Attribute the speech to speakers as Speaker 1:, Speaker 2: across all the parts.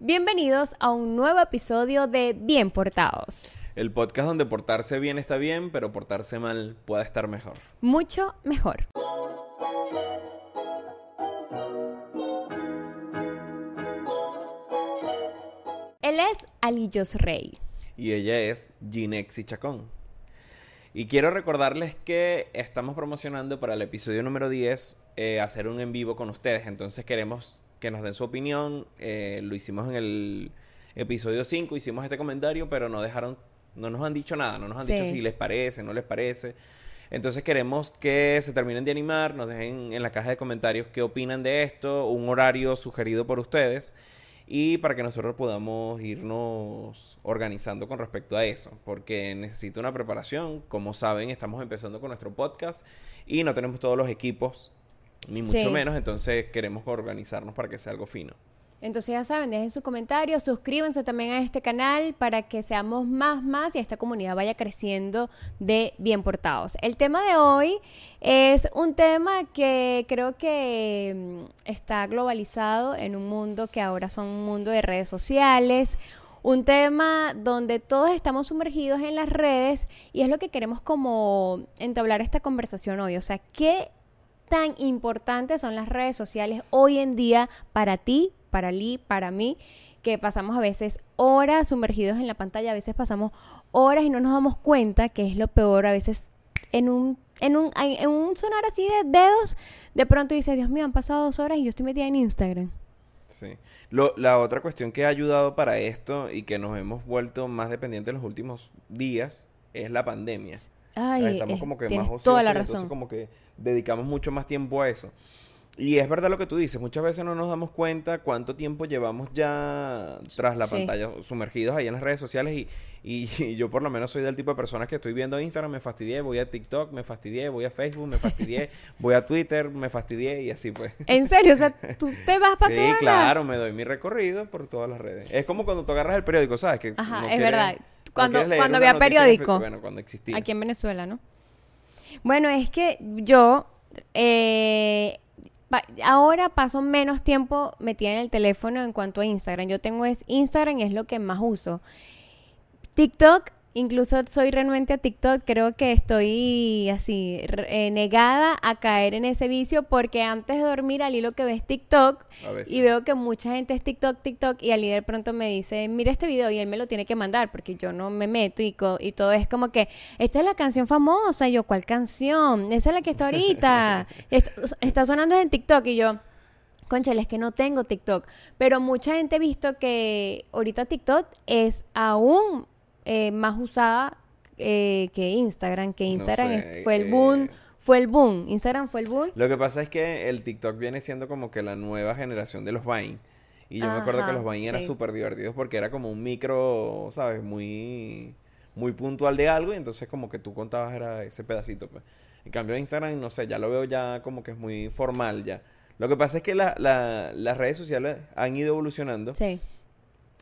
Speaker 1: Bienvenidos a un nuevo episodio de Bien Portados.
Speaker 2: El podcast donde portarse bien está bien, pero portarse mal puede estar mejor.
Speaker 1: Mucho mejor. Él es Alillos Rey.
Speaker 2: Y ella es Ginexi Chacón. Y quiero recordarles que estamos promocionando para el episodio número 10 eh, hacer un en vivo con ustedes. Entonces queremos que nos den su opinión. Eh, lo hicimos en el episodio 5, hicimos este comentario, pero no dejaron, no nos han dicho nada, no nos han dicho si les parece, no les parece. Entonces queremos que se terminen de animar, nos dejen en la caja de comentarios qué opinan de esto, un horario sugerido por ustedes y para que nosotros podamos irnos organizando con respecto a eso, porque necesita una preparación, como saben, estamos empezando con nuestro podcast y no tenemos todos los equipos, ni mucho
Speaker 1: Sí.
Speaker 2: menos, entonces queremos organizarnos para que sea algo fino.
Speaker 1: Entonces ya saben, dejen sus comentarios, suscríbanse también a este canal para que seamos más, más y esta comunidad vaya creciendo de bien portados. El tema de hoy es un tema que creo que mm, está globalizado en un mundo que ahora son un mundo de redes sociales. Un tema donde todos estamos sumergidos en las redes y es lo que queremos como entablar esta conversación hoy. O sea, ¿qué tan importantes son las redes sociales hoy en día para ti, para Lee, para mí, que pasamos a veces horas sumergidos en la pantalla, a veces pasamos horas y no nos damos cuenta, que es lo peor, a veces en un, en un, en un sonar así de dedos, de pronto dices, Dios mío, han pasado dos horas y yo estoy metida en Instagram.
Speaker 2: Sí. Lo- la otra cuestión que ha ayudado para esto y que nos hemos vuelto más dependientes en los últimos días es la pandemia.
Speaker 1: Ay,
Speaker 2: Estamos
Speaker 1: eh,
Speaker 2: como que
Speaker 1: tienes
Speaker 2: más ociosos
Speaker 1: toda la
Speaker 2: y entonces
Speaker 1: razón.
Speaker 2: como que dedicamos mucho más tiempo a eso. Y es verdad lo que tú dices, muchas veces no nos damos cuenta cuánto tiempo llevamos ya tras la
Speaker 1: Sí.
Speaker 2: pantalla, sumergidos ahí en las redes sociales y, y- y yo por lo menos soy del tipo de personas que estoy viendo Instagram, me fastidié, voy a TikTok, me fastidié, voy a Facebook, me fastidié, voy a Twitter, me fastidié y así pues.
Speaker 1: En serio, o sea, tú te vas para
Speaker 2: Sí,
Speaker 1: todas las-
Speaker 2: claro, me doy mi recorrido por todas las redes. Es como cuando tú agarras el periódico, ¿sabes? Que
Speaker 1: Ajá,
Speaker 2: no
Speaker 1: es verdad. Cuando- cuando había periódico.
Speaker 2: Bueno, cuando existía.
Speaker 1: Aquí en Venezuela, ¿no? Bueno, es que yo eh, pa- ahora paso menos tiempo metida en el teléfono en cuanto a Instagram. Yo tengo es Instagram y es lo que más uso. TikTok, incluso soy renuente a TikTok. Creo que estoy así eh, negada a caer en ese vicio porque antes de dormir Ali lo que ve es TikTok y veo que mucha gente es TikTok, TikTok y Ali de pronto me dice, mira este video y él me lo tiene que mandar porque yo no me meto y, todo es como que, esta es la canción famosa y yo, ¿cuál canción? Esa es la que está ahorita. Est- está sonando en TikTok y yo... Conchale, es que no tengo TikTok. Pero mucha gente ha visto que ahorita TikTok es aún eh, más usada eh, que Instagram. Que
Speaker 2: No
Speaker 1: Instagram
Speaker 2: sé,
Speaker 1: fue el
Speaker 2: eh,
Speaker 1: boom. Fue el boom. Instagram fue el boom.
Speaker 2: Lo que pasa es que el TikTok viene siendo como que la nueva generación de los Vine. Y yo me acuerdo que los Vine eran súper divertidos porque era como un micro, ¿sabes? Muy, muy puntual de algo y entonces como que tú contabas era ese pedacito. Pues. En cambio Instagram, no sé, ya lo veo ya como que es muy formal ya. Lo que pasa es que la- la- las redes sociales han ido evolucionando
Speaker 1: Sí.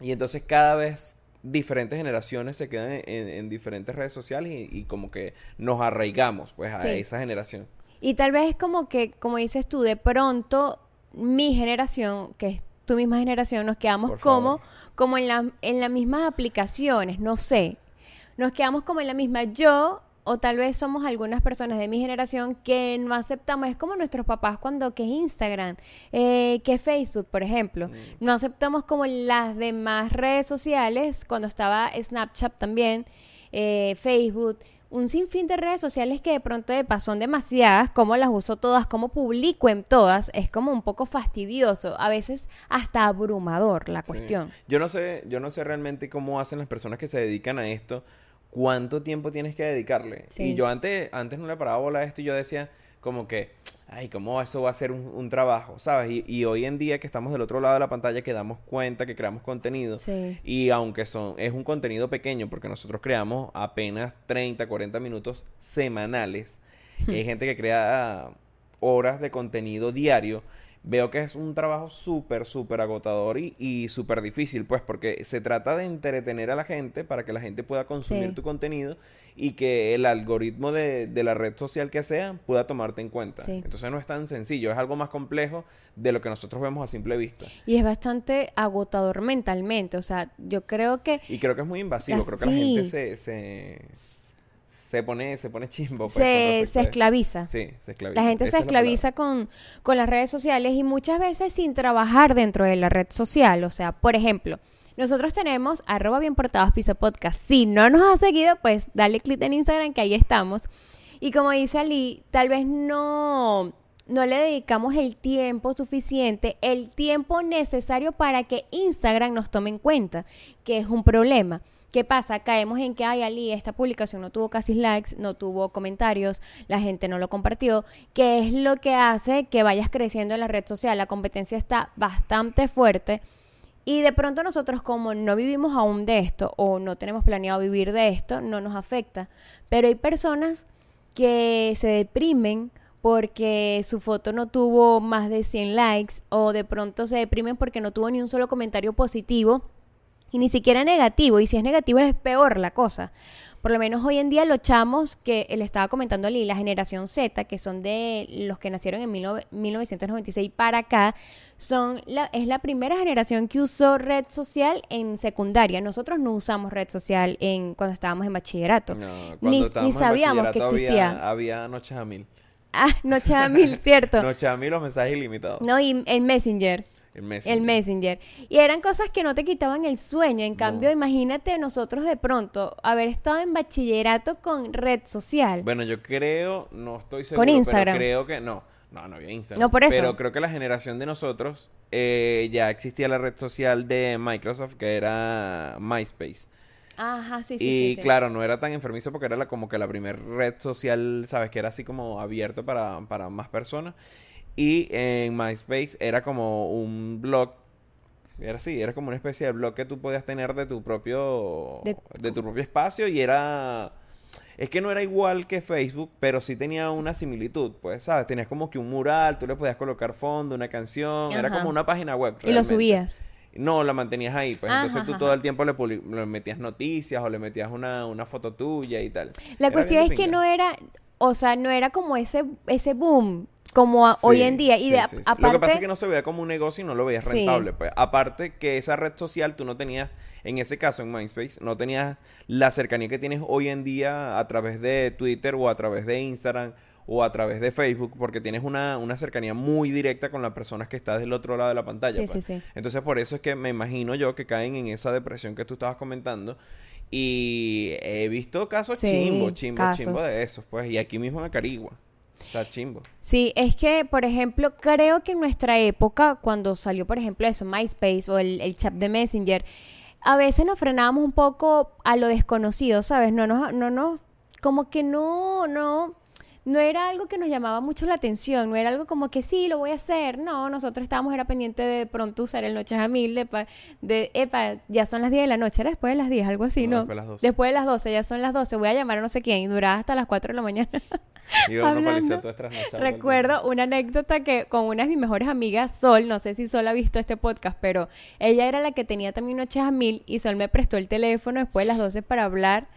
Speaker 2: y entonces cada vez diferentes generaciones se quedan en, en diferentes redes sociales y, y como que nos arraigamos pues a
Speaker 1: Sí.
Speaker 2: esa generación.
Speaker 1: Y tal vez es como que, como dices tú, de pronto mi generación, que es tu misma generación, nos quedamos como, como en, la, en las mismas aplicaciones, no sé. Nos quedamos como en la misma. Yo, o tal vez somos algunas personas de mi generación que no aceptamos, es como nuestros papás cuando, que es Instagram, eh, que es Facebook, por ejemplo. No aceptamos como las demás redes sociales, cuando estaba Snapchat también, eh, Facebook, un sinfín de redes sociales que de pronto de paso son demasiadas, cómo las uso todas, cómo publico en todas, es como un poco fastidioso, a veces hasta abrumador la
Speaker 2: Sí.
Speaker 1: cuestión.
Speaker 2: Yo no sé, yo no sé realmente cómo hacen las personas que se dedican a esto, cuánto tiempo tienes que dedicarle.
Speaker 1: Sí.
Speaker 2: Y yo antes, antes no le paraba bola a esto y yo decía como que, ay, ¿cómo eso va a ser un, un trabajo? ¿Sabes? Y, y hoy en día que estamos del otro lado de la pantalla que damos cuenta que creamos contenido.
Speaker 1: Sí.
Speaker 2: Y aunque son, es un contenido pequeño, porque nosotros creamos apenas 30, 40 minutos semanales, hay gente que crea horas de contenido diario. Veo que es un trabajo súper, súper agotador y, y súper difícil, pues, porque se trata de entretener a la gente para que la gente pueda consumir
Speaker 1: Sí.
Speaker 2: tu contenido y que el algoritmo de, de la red social que sea pueda tomarte en cuenta.
Speaker 1: Sí.
Speaker 2: Entonces no es tan sencillo, es algo más complejo de lo que nosotros vemos a simple vista.
Speaker 1: Y es bastante agotador mentalmente. O sea, yo creo que
Speaker 2: Y creo que es muy invasivo, creo que la gente se, se, se pone, se pone chimbo. pues,
Speaker 1: se, esclaviza.
Speaker 2: Sí, se esclaviza.
Speaker 1: La gente
Speaker 2: Esa
Speaker 1: se
Speaker 2: es
Speaker 1: esclaviza con, con las redes sociales y muchas veces sin trabajar dentro de la red social. O sea, por ejemplo, nosotros tenemos arroba bien portados piso podcast. Si no nos has seguido, pues dale clic en Instagram que ahí estamos. Y como dice Ali, tal vez no, no le dedicamos el tiempo suficiente, el tiempo necesario para que Instagram nos tome en cuenta, que es un problema. ¿Qué pasa? Caemos en que, ay, Ali, esta publicación no tuvo casi likes, no tuvo comentarios, la gente no lo compartió, que es lo que hace que vayas creciendo en la red social. La competencia está bastante fuerte. Y de pronto nosotros como no vivimos aún de esto o no tenemos planeado vivir de esto, no nos afecta. Pero hay personas que se deprimen porque su foto no tuvo más de 100 likes o de pronto se deprimen porque no tuvo ni un solo comentario positivo y ni siquiera negativo. Y si es negativo es peor la cosa. Por lo menos hoy en día los chamos que le estaba comentando Ali, la generación Z, que son de los que nacieron en 19- 1996 para acá, son la, es la primera generación que usó red social en secundaria. Nosotros no usamos red social en cuando estábamos en bachillerato.
Speaker 2: No,
Speaker 1: ni, ni
Speaker 2: estábamos en
Speaker 1: sabíamos que existía.
Speaker 2: Había, había noches a mil.
Speaker 1: Ah, Noche a Mil, ¿cierto?
Speaker 2: Noches a mil los mensajes ilimitados.
Speaker 1: No, y el Messenger.
Speaker 2: El Messenger.
Speaker 1: El Messenger. Y eran cosas que no te quitaban el sueño. En cambio, imagínate nosotros de pronto haber estado en bachillerato con red social.
Speaker 2: Bueno, yo creo, no estoy seguro,
Speaker 1: Instagram.
Speaker 2: pero creo que no. No, no había Instagram.
Speaker 1: No, por eso.
Speaker 2: Pero creo que la generación de nosotros eh, ya existía la red social de Microsoft que era MySpace.
Speaker 1: Ajá, sí, sí,
Speaker 2: y
Speaker 1: sí, sí.
Speaker 2: claro, no era tan enfermizo porque era la, como que la primera red social, ¿sabes? Que era así como abierto para, para más personas. Y en MySpace era como un blog. Era así, era como una especie de blog que tú podías tener de tu propio.
Speaker 1: De-
Speaker 2: De, tu propio espacio. Y era. Es que no era igual que Facebook, pero sí tenía una similitud, pues, ¿sabes? Tenías como que un mural, tú le podías colocar fondo, una canción, era
Speaker 1: Ajá.
Speaker 2: como una página web.
Speaker 1: Y lo
Speaker 2: realmente.
Speaker 1: subías.
Speaker 2: No, la mantenías ahí, pues
Speaker 1: Ajá,
Speaker 2: entonces tú
Speaker 1: ajá.
Speaker 2: todo el tiempo le, le metías noticias o le metías una, una foto tuya y tal.
Speaker 1: La
Speaker 2: Era
Speaker 1: cuestión es que no era, o sea, no era como ese, ese boom como a- hoy
Speaker 2: Sí,
Speaker 1: en día. Y
Speaker 2: sí,
Speaker 1: de,
Speaker 2: sí, sí.
Speaker 1: aparte,
Speaker 2: Lo que pasa es que no se veía como un negocio y no lo veías
Speaker 1: Sí.
Speaker 2: rentable, pues. Aparte que esa red social tú no tenías, en ese caso en MySpace, no tenías la cercanía que tienes hoy en día a través de Twitter o a través de Instagram o a través de Facebook, porque tienes una, una cercanía muy directa con las personas que estás del otro lado de la pantalla.
Speaker 1: Sí,
Speaker 2: pues.
Speaker 1: sí, sí.
Speaker 2: Entonces por eso es que me imagino yo que caen en esa depresión que tú estabas comentando. Y he visto casos
Speaker 1: Sí,
Speaker 2: chimbo, chimbo, chimbo
Speaker 1: casos.
Speaker 2: de esos, pues. Y aquí mismo en Acarigua. Sea, chimbo.
Speaker 1: Sí, es que, por ejemplo, creo que en nuestra época, cuando salió, por ejemplo, eso, MySpace o el, el chat de Messenger, a veces nos frenábamos un poco a lo desconocido, ¿sabes? No nos, no nos, como que no, no, no era algo que nos llamaba mucho la atención, no era algo como que sí, lo voy a hacer, no, nosotros estábamos, era pendiente de, pronto usar el Noches a Mil, de, de, epa, ya son las 10 de la noche, era después de las 10, algo así,
Speaker 2: No,
Speaker 1: ¿no?
Speaker 2: después de las 12.
Speaker 1: Después de las 12, ya son las 12, voy a llamar a no sé quién, y duraba hasta las 4 de la mañana.
Speaker 2: Uno
Speaker 1: Hablando. Recuerdo una anécdota que con una de mis mejores amigas, Sol, no sé si Sol ha visto este podcast, pero ella era la que tenía también noches a mil y Sol me prestó el teléfono después de las 12 para hablar,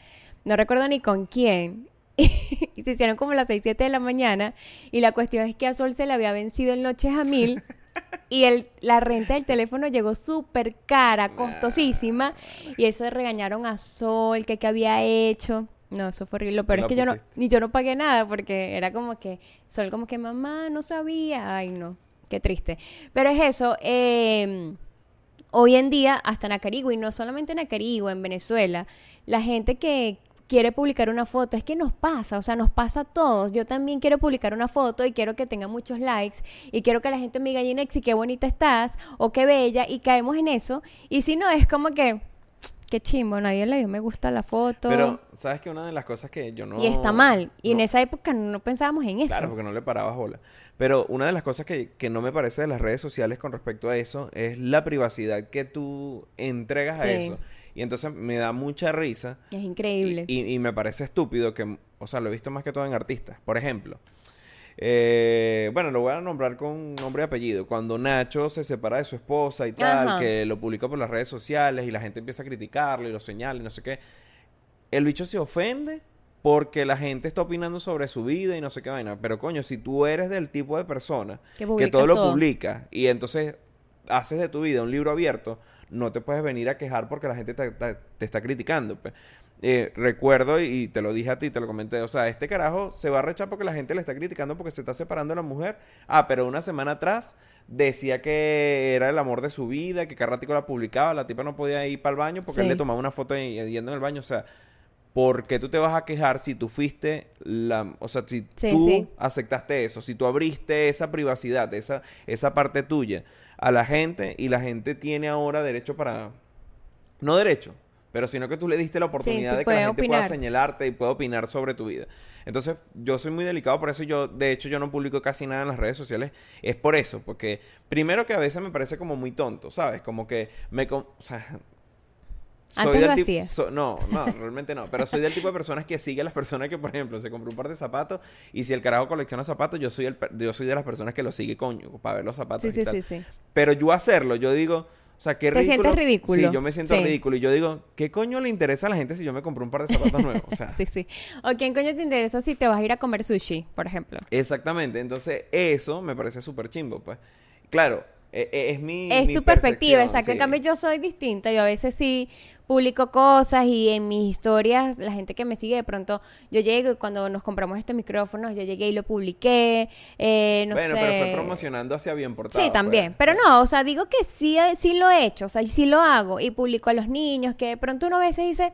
Speaker 1: no recuerdo ni con quién. y se hicieron como las 6, 7 de la mañana y la cuestión es que a Sol se le había vencido el noches a mil y el, la renta del teléfono llegó súper cara, costosísima y eso de regañaron a Sol, que qué había hecho. No, eso fue horrible. Pero es que yo no, ni yo no pagué nada porque era como que, Sol como que mamá no sabía. Ay, no, qué triste. Pero es eso, eh, hoy en día, hasta en Acarigua, y no solamente en Acarigua, en Venezuela, la gente que quiere publicar una foto, es que nos pasa, o sea, nos pasa a todos. Yo también quiero publicar una foto y quiero que tenga muchos likes y quiero que la gente me diga, Ginexi, qué bonita estás o qué bella y caemos en eso. Y si no, es como que, qué chimbo, nadie le dio me gusta a la foto.
Speaker 2: Pero, ¿sabes que Una de las cosas que yo no...
Speaker 1: y está mal. Y en esa época no pensábamos en eso.
Speaker 2: Claro, porque no le parabas bola. Pero una de las cosas que, que no me parece de las redes sociales con respecto a eso es la privacidad que tú entregas a eso. Y entonces me da mucha risa.
Speaker 1: Es increíble.
Speaker 2: Y, y- y me parece estúpido que, o sea, lo he visto más que todo en artistas. Por ejemplo, Eh, bueno, lo voy a nombrar con nombre y apellido. Cuando Nacho se separa de su esposa y tal,
Speaker 1: Ajá.
Speaker 2: que lo publicó por las redes sociales y la gente empieza a criticarlo y lo señala y no sé qué. El bicho se ofende porque la gente está opinando sobre su vida y no sé qué vaina. Pero coño, si tú eres del tipo de persona
Speaker 1: Que
Speaker 2: todo lo publica y entonces haces de tu vida un libro abierto, no te puedes venir a quejar porque la gente te, te- te está criticando. pues. Eh, recuerdo, y te lo dije a ti, te lo comenté, o sea, este carajo se va a rechar porque la gente le está criticando porque se está separando de la mujer. Ah, pero una semana atrás decía que era el amor de su vida, que cada ratico la publicaba, la tipa no podía ir para el baño porque él le tomaba una foto y- yendo en el baño, o sea... ¿Por qué tú te vas a quejar si tú fuiste la... O sea, si
Speaker 1: Sí,
Speaker 2: tú
Speaker 1: sí.
Speaker 2: aceptaste eso, si tú abriste esa privacidad, esa, esa parte tuya a la gente y la gente tiene ahora derecho para... No derecho, pero sino que tú le diste la oportunidad
Speaker 1: sí,
Speaker 2: de que la gente pueda señalarte y pueda opinar sobre tu vida. Entonces, yo soy muy delicado por eso. Yo, de hecho, yo no publico casi nada en las redes sociales. Es por eso, porque primero que a veces me parece como muy tonto, ¿sabes? Como que me... con- O sea,
Speaker 1: Antes lo hacías.
Speaker 2: so- no, no, realmente no. Pero soy del tipo de personas que sigue a las personas que, por ejemplo, se compró un par de zapatos y si el carajo colecciona zapatos, yo soy el, yo soy de las personas que lo sigue, coño, para ver los zapatos
Speaker 1: Sí,
Speaker 2: y
Speaker 1: sí,
Speaker 2: tal.
Speaker 1: sí, sí.
Speaker 2: Pero yo hacerlo, yo digo, o sea, qué
Speaker 1: Te
Speaker 2: ridículo.
Speaker 1: sientes ridículo.
Speaker 2: Sí, yo me siento
Speaker 1: Sí.
Speaker 2: ridículo y yo digo, ¿qué coño le interesa a la gente si yo me compré un par de zapatos nuevos? O sea,
Speaker 1: Sí, sí. ¿O quién coño te interesa si te vas a ir a comer sushi, por ejemplo?
Speaker 2: exactamente. Entonces, eso me parece súper chimbo, pues. Claro, e- e- es mi
Speaker 1: Es
Speaker 2: mi
Speaker 1: tu perspectiva, exacto. En
Speaker 2: sí.
Speaker 1: cambio, yo soy distinta. Yo a veces sí publico cosas y en mis historias, la gente que me sigue, de pronto, yo llego y cuando nos compramos estos micrófonos, yo llegué y lo publiqué. eh, no
Speaker 2: bueno,
Speaker 1: sé.
Speaker 2: pero fue promocionando hacia bien portado.
Speaker 1: Sí, también.
Speaker 2: pues.
Speaker 1: Pero no, o sea, digo que sí, sí lo he hecho, o sea, sí lo hago y publico a los niños, que de pronto uno a veces dice,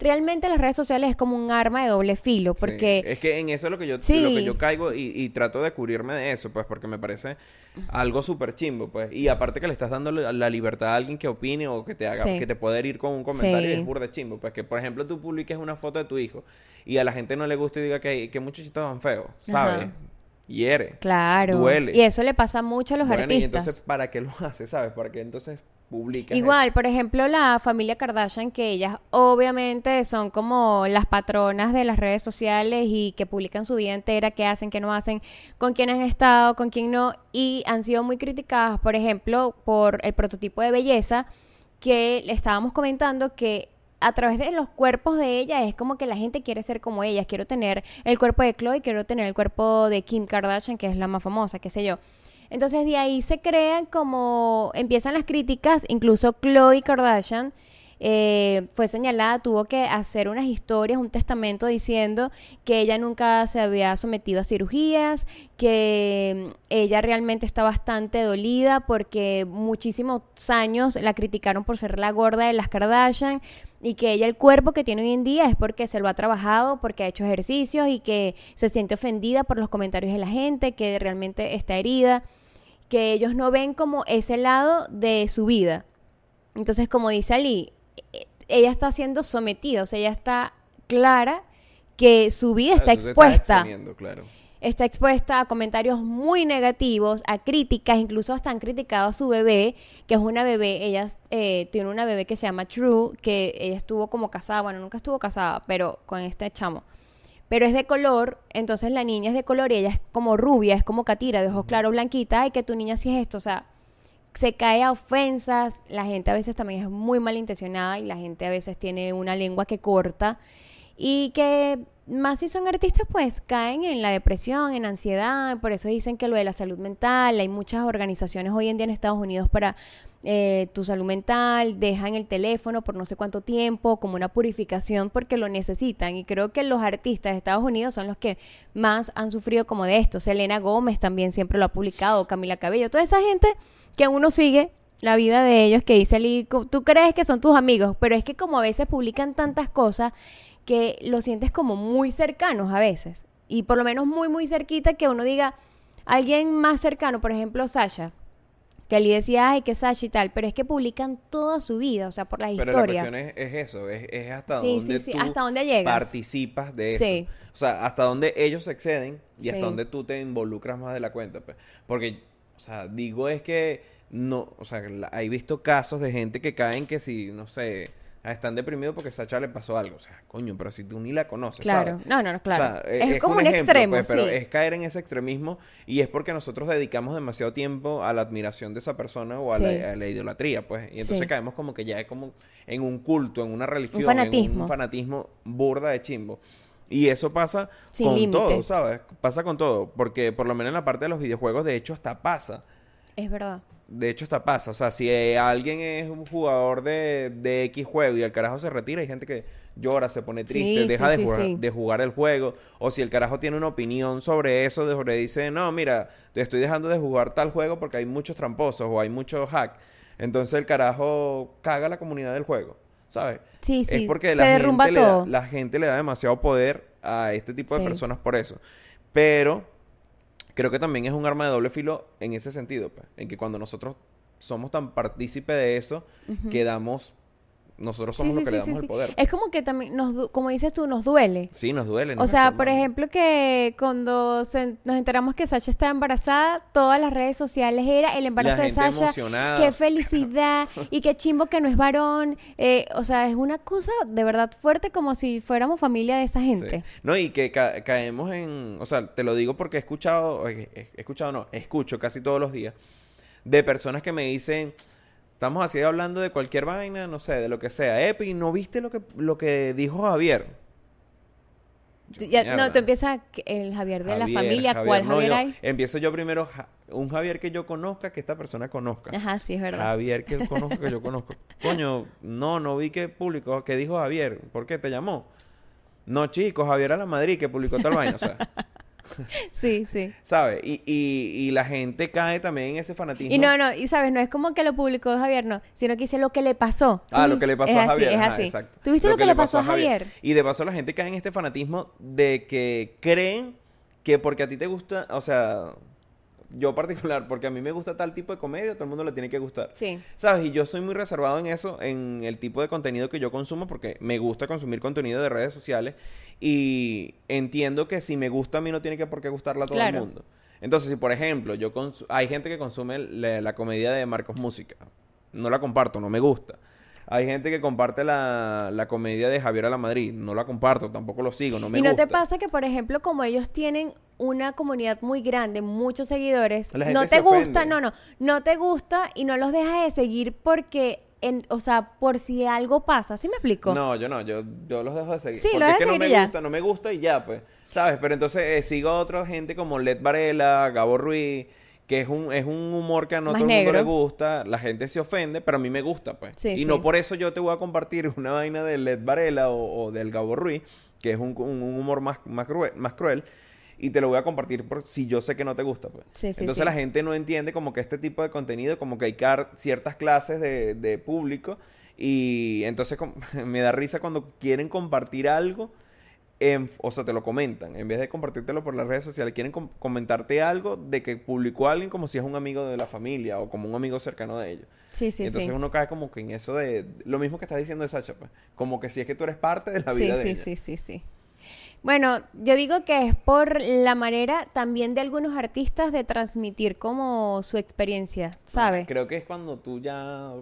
Speaker 1: realmente las redes sociales es como un arma de doble filo,
Speaker 2: Sí,
Speaker 1: porque...
Speaker 2: Es que en eso es lo que yo,
Speaker 1: Sí.
Speaker 2: lo que yo caigo y, y trato de cubrirme de eso, pues, porque me parece algo súper chimbo, pues. Y aparte que le estás dando la, libertad a alguien que opine o que te haga,
Speaker 1: Sí.
Speaker 2: que te pueda herir con un comentario y es burda chimbo. Pues que, por ejemplo, tú publiques una foto de tu hijo y a la gente no le gusta y diga que, que muchachito tan feo, ¿sabes?
Speaker 1: Ajá.
Speaker 2: Hiere.
Speaker 1: Claro.
Speaker 2: Duele.
Speaker 1: Y eso le pasa mucho a los
Speaker 2: Bueno, y
Speaker 1: artistas.
Speaker 2: entonces, ¿para qué lo haces, sabes? ¿Para qué entonces publicas
Speaker 1: Igual, por ejemplo, la familia Kardashian, que ellas obviamente son como las patronas de las redes sociales y que publican su vida entera, qué hacen, qué no hacen, con quién han estado, con quién no, y han sido muy criticadas, por ejemplo, por el prototipo de belleza que le estábamos comentando que a través de los cuerpos de ella es como que la gente quiere ser como ellas. Quiero tener el cuerpo de Chloe, quiero tener el cuerpo de Kim Kardashian, que es la más famosa, qué sé yo. Entonces de ahí se crean como empiezan las críticas, incluso Chloe Kardashian eh, fue señalada, tuvo que hacer unas historias, un testamento diciendo que ella nunca se había sometido a cirugías, que mm, ella realmente está bastante dolida porque muchísimos años la criticaron por ser la gorda de las Kardashian y que ella el cuerpo que tiene hoy en día es porque se lo ha trabajado, porque ha hecho ejercicios y que se siente ofendida por los comentarios de la gente, que realmente está herida, que ellos no ven como ese lado de su vida. Entonces, como dice Ali, eh, ella está siendo sometida, o sea, ella está clara que su vida está
Speaker 2: Claro,
Speaker 1: expuesta
Speaker 2: claro.
Speaker 1: está expuesta a comentarios muy negativos, a críticas, incluso hasta han criticado a su bebé, que es una bebé, ella eh, tiene una bebé que se llama True, que ella estuvo como casada, bueno, nunca estuvo casada, pero con este chamo. Pero es de color, entonces la niña es de color y ella es como rubia, es como catira, de ojos claros, blanquita, ay, que tu niña sí es esto, o sea, se cae a ofensas, la gente a veces también es muy malintencionada y la gente a veces tiene una lengua que corta y que más si son artistas pues caen en la depresión, en ansiedad, por eso dicen que lo de la salud mental, hay muchas organizaciones hoy en día en Estados Unidos para eh, tu salud mental, dejan el teléfono por no sé cuánto tiempo como una purificación porque lo necesitan. Y creo que los artistas de Estados Unidos son los que más han sufrido como de esto, Selena Gómez también siempre lo ha publicado, Camila Cabello, toda esa gente que uno sigue la vida de ellos que dice tú crees que son tus amigos, pero es que como a veces publican tantas cosas que lo sientes como muy cercanos a veces. Y por lo menos muy, muy cerquita que uno diga, alguien más cercano, por ejemplo, Sasha, que Ali decía, ay, que Sasha y tal, pero es que publican toda su vida, o sea, por las
Speaker 2: Pero la
Speaker 1: historias.
Speaker 2: cuestión es, es eso, es, es hasta
Speaker 1: Sí,
Speaker 2: dónde
Speaker 1: sí, sí,
Speaker 2: tú
Speaker 1: hasta dónde llegas.
Speaker 2: participas de eso.
Speaker 1: Sí.
Speaker 2: O sea, hasta dónde ellos exceden y hasta
Speaker 1: Sí.
Speaker 2: dónde tú te involucras más de la cuenta. pues. Porque, o sea, digo es que no, o sea, la- he visto casos de gente que caen que si, no sé, están deprimidos porque Sacha le pasó algo. O sea, coño, pero si tú ni la conoces,
Speaker 1: Claro,
Speaker 2: ¿sabes?
Speaker 1: no, no, no, claro.
Speaker 2: O sea, e-
Speaker 1: es, como un,
Speaker 2: ejemplo,
Speaker 1: extremo,
Speaker 2: pues, pero
Speaker 1: sí.
Speaker 2: es caer en ese extremismo y es porque nosotros dedicamos demasiado tiempo a la admiración de esa persona o a,
Speaker 1: Sí.
Speaker 2: la, a la idolatría, pues. Y entonces
Speaker 1: Sí.
Speaker 2: caemos como que ya es como en un culto, en una religión,
Speaker 1: fanatismo.
Speaker 2: en un fanatismo burda de chimbo. Y eso pasa
Speaker 1: Sin
Speaker 2: con
Speaker 1: límite.
Speaker 2: todo, ¿sabes? Pasa con todo. Porque por lo menos en la parte de los videojuegos, de hecho, hasta pasa.
Speaker 1: Es verdad.
Speaker 2: De hecho, hasta pasa. O sea, si eh, alguien es un jugador de, de X juego y el carajo se retira, hay gente que llora, se pone triste,
Speaker 1: Sí,
Speaker 2: deja
Speaker 1: sí,
Speaker 2: de,
Speaker 1: sí,
Speaker 2: jugar, de jugar el juego. O si el carajo tiene una opinión sobre eso, de sobre dice, no, mira, te estoy dejando de jugar tal juego porque hay muchos tramposos o hay muchos hack. Entonces el carajo caga la comunidad del juego, ¿sabes?
Speaker 1: Sí, sí,
Speaker 2: Es porque
Speaker 1: se
Speaker 2: la
Speaker 1: derrumba
Speaker 2: gente, le da,
Speaker 1: todo.
Speaker 2: la gente le da demasiado poder a este tipo de personas por eso. Pero creo que también es un arma de doble filo en ese sentido, pues, en que cuando nosotros somos tan partícipe de eso, que damos, nosotros somos
Speaker 1: Sí,
Speaker 2: los
Speaker 1: sí,
Speaker 2: que le damos
Speaker 1: sí,
Speaker 2: el poder.
Speaker 1: Es como que también, nos, como dices tú, nos duele.
Speaker 2: Sí, nos duele.
Speaker 1: O
Speaker 2: nos
Speaker 1: sea,
Speaker 2: hace
Speaker 1: por ejemplo, que cuando se- nos enteramos que Sasha estaba embarazada, todas las redes sociales era el embarazo de Sasha.
Speaker 2: emocionada.
Speaker 1: Qué felicidad y qué chimbo que no es varón. Eh, o sea, es una cosa de verdad fuerte como si fuéramos familia de esa gente.
Speaker 2: No, y que ca- caemos en, o sea, te lo digo porque he escuchado, he- he escuchado no, escucho casi todos los días de personas que me dicen, estamos así hablando de cualquier vaina, no sé, de lo que sea, Epi, ¿no viste lo que, lo que dijo Javier?
Speaker 1: Ya- no, tú empiezas el Javier de la familia.
Speaker 2: Javier.
Speaker 1: ¿Cuál
Speaker 2: No,
Speaker 1: Javier
Speaker 2: yo-
Speaker 1: hay?
Speaker 2: Empiezo yo primero, ja- un Javier que yo conozca, que esta persona conozca.
Speaker 1: Ajá, sí, es verdad.
Speaker 2: Javier que conozco, que yo conozco. Coño, no, no vi que publicó, que dijo Javier. ¿Por qué te llamó? No, chicos, Javier a la Madrid que publicó tal vaina, o sea,
Speaker 1: Sí, sí.
Speaker 2: ¿sabes? Y, y, y la gente cae también en ese fanatismo.
Speaker 1: Y no, no, y sabes, no es como que lo publicó Javier, no, sino que dice lo que le pasó.
Speaker 2: Ah, lo que le pasó
Speaker 1: es
Speaker 2: a
Speaker 1: así,
Speaker 2: Javier.
Speaker 1: Es
Speaker 2: ajá,
Speaker 1: así.
Speaker 2: exacto.
Speaker 1: ¿Tuviste lo, que, le pasó a Javier?
Speaker 2: Y de paso la gente cae en este fanatismo de que creen que porque a ti te gusta, o sea, yo particular, porque a mí me gusta tal tipo de comedia, todo el mundo le tiene que gustar.
Speaker 1: Sí.
Speaker 2: ¿Sabes? Y yo soy muy reservado en eso, en el tipo de contenido que yo consumo, porque me gusta consumir contenido de redes sociales y entiendo que si me gusta a mí no tiene que por qué gustarle a todo
Speaker 1: Claro.
Speaker 2: el mundo. Entonces, si por ejemplo, yo hay gente que consume la, la comedia de Marcos Música, no la comparto, no me gusta. Hay gente que comparte la, la comedia de Javier a la Madrid, no la comparto, tampoco lo sigo, no me
Speaker 1: ¿Y no
Speaker 2: gusta.
Speaker 1: te pasa que, por ejemplo, como ellos tienen una comunidad muy grande, muchos seguidores,
Speaker 2: La gente
Speaker 1: no
Speaker 2: se
Speaker 1: te gusta,
Speaker 2: ofende.
Speaker 1: no, no, no te gusta y no los dejas de seguir porque, en, o sea, por si algo pasa, ¿sí me explico?
Speaker 2: No, yo no, yo, yo los dejo de seguir.
Speaker 1: Sí,
Speaker 2: porque
Speaker 1: los
Speaker 2: es que
Speaker 1: de
Speaker 2: no me
Speaker 1: seguir y ya.
Speaker 2: gusta, no me gusta y ya, pues. ¿Sabes? Pero entonces eh, sigo a otra gente como Led Varela, Gabo Ruiz, que es un, es un humor que a no
Speaker 1: Más
Speaker 2: todo el mundo le gusta, la gente se ofende, pero a mí me gusta, pues.
Speaker 1: Sí,
Speaker 2: y
Speaker 1: sí.
Speaker 2: no por eso yo te voy a compartir una vaina de Led Varela o, o del Gabo Ruiz, que es un, un- humor más, más, cruel, más cruel. Y te lo voy a compartir por si yo sé que no te gusta, pues.
Speaker 1: Sí, sí,
Speaker 2: Entonces
Speaker 1: sí.
Speaker 2: la gente no entiende como que este tipo de contenido, como que hay ciertas clases de, de público. Y entonces me da risa cuando quieren compartir algo, en- o sea, te lo comentan. En vez de compartírtelo por las redes sociales, quieren com- comentarte algo de que publicó alguien como si es un amigo de la familia o como un amigo cercano de ellos.
Speaker 1: Sí, sí,
Speaker 2: entonces
Speaker 1: sí.
Speaker 2: uno cae como que en eso de... Lo mismo que estás diciendo de Sacha, pues. Como que si es que tú eres parte de la
Speaker 1: Sí,
Speaker 2: vida de
Speaker 1: sí,
Speaker 2: ella.
Speaker 1: sí, sí, sí. Bueno, yo digo que es por la manera también de algunos artistas de transmitir como su experiencia, ¿sabes?
Speaker 2: Creo que es cuando tú ya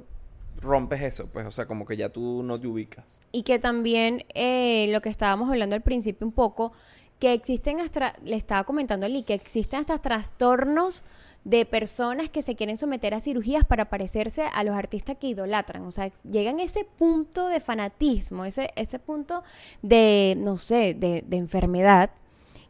Speaker 2: rompes eso, pues, o sea, como que ya tú no te ubicas.
Speaker 1: Y que también eh, lo que estábamos hablando al principio un poco, que existen hasta, le estaba comentando a Lee, que existen hasta trastornos de personas que se quieren someter a cirugías para parecerse a los artistas que idolatran. O sea, llegan a ese punto de fanatismo, ese, ese punto de, no sé, de, de enfermedad,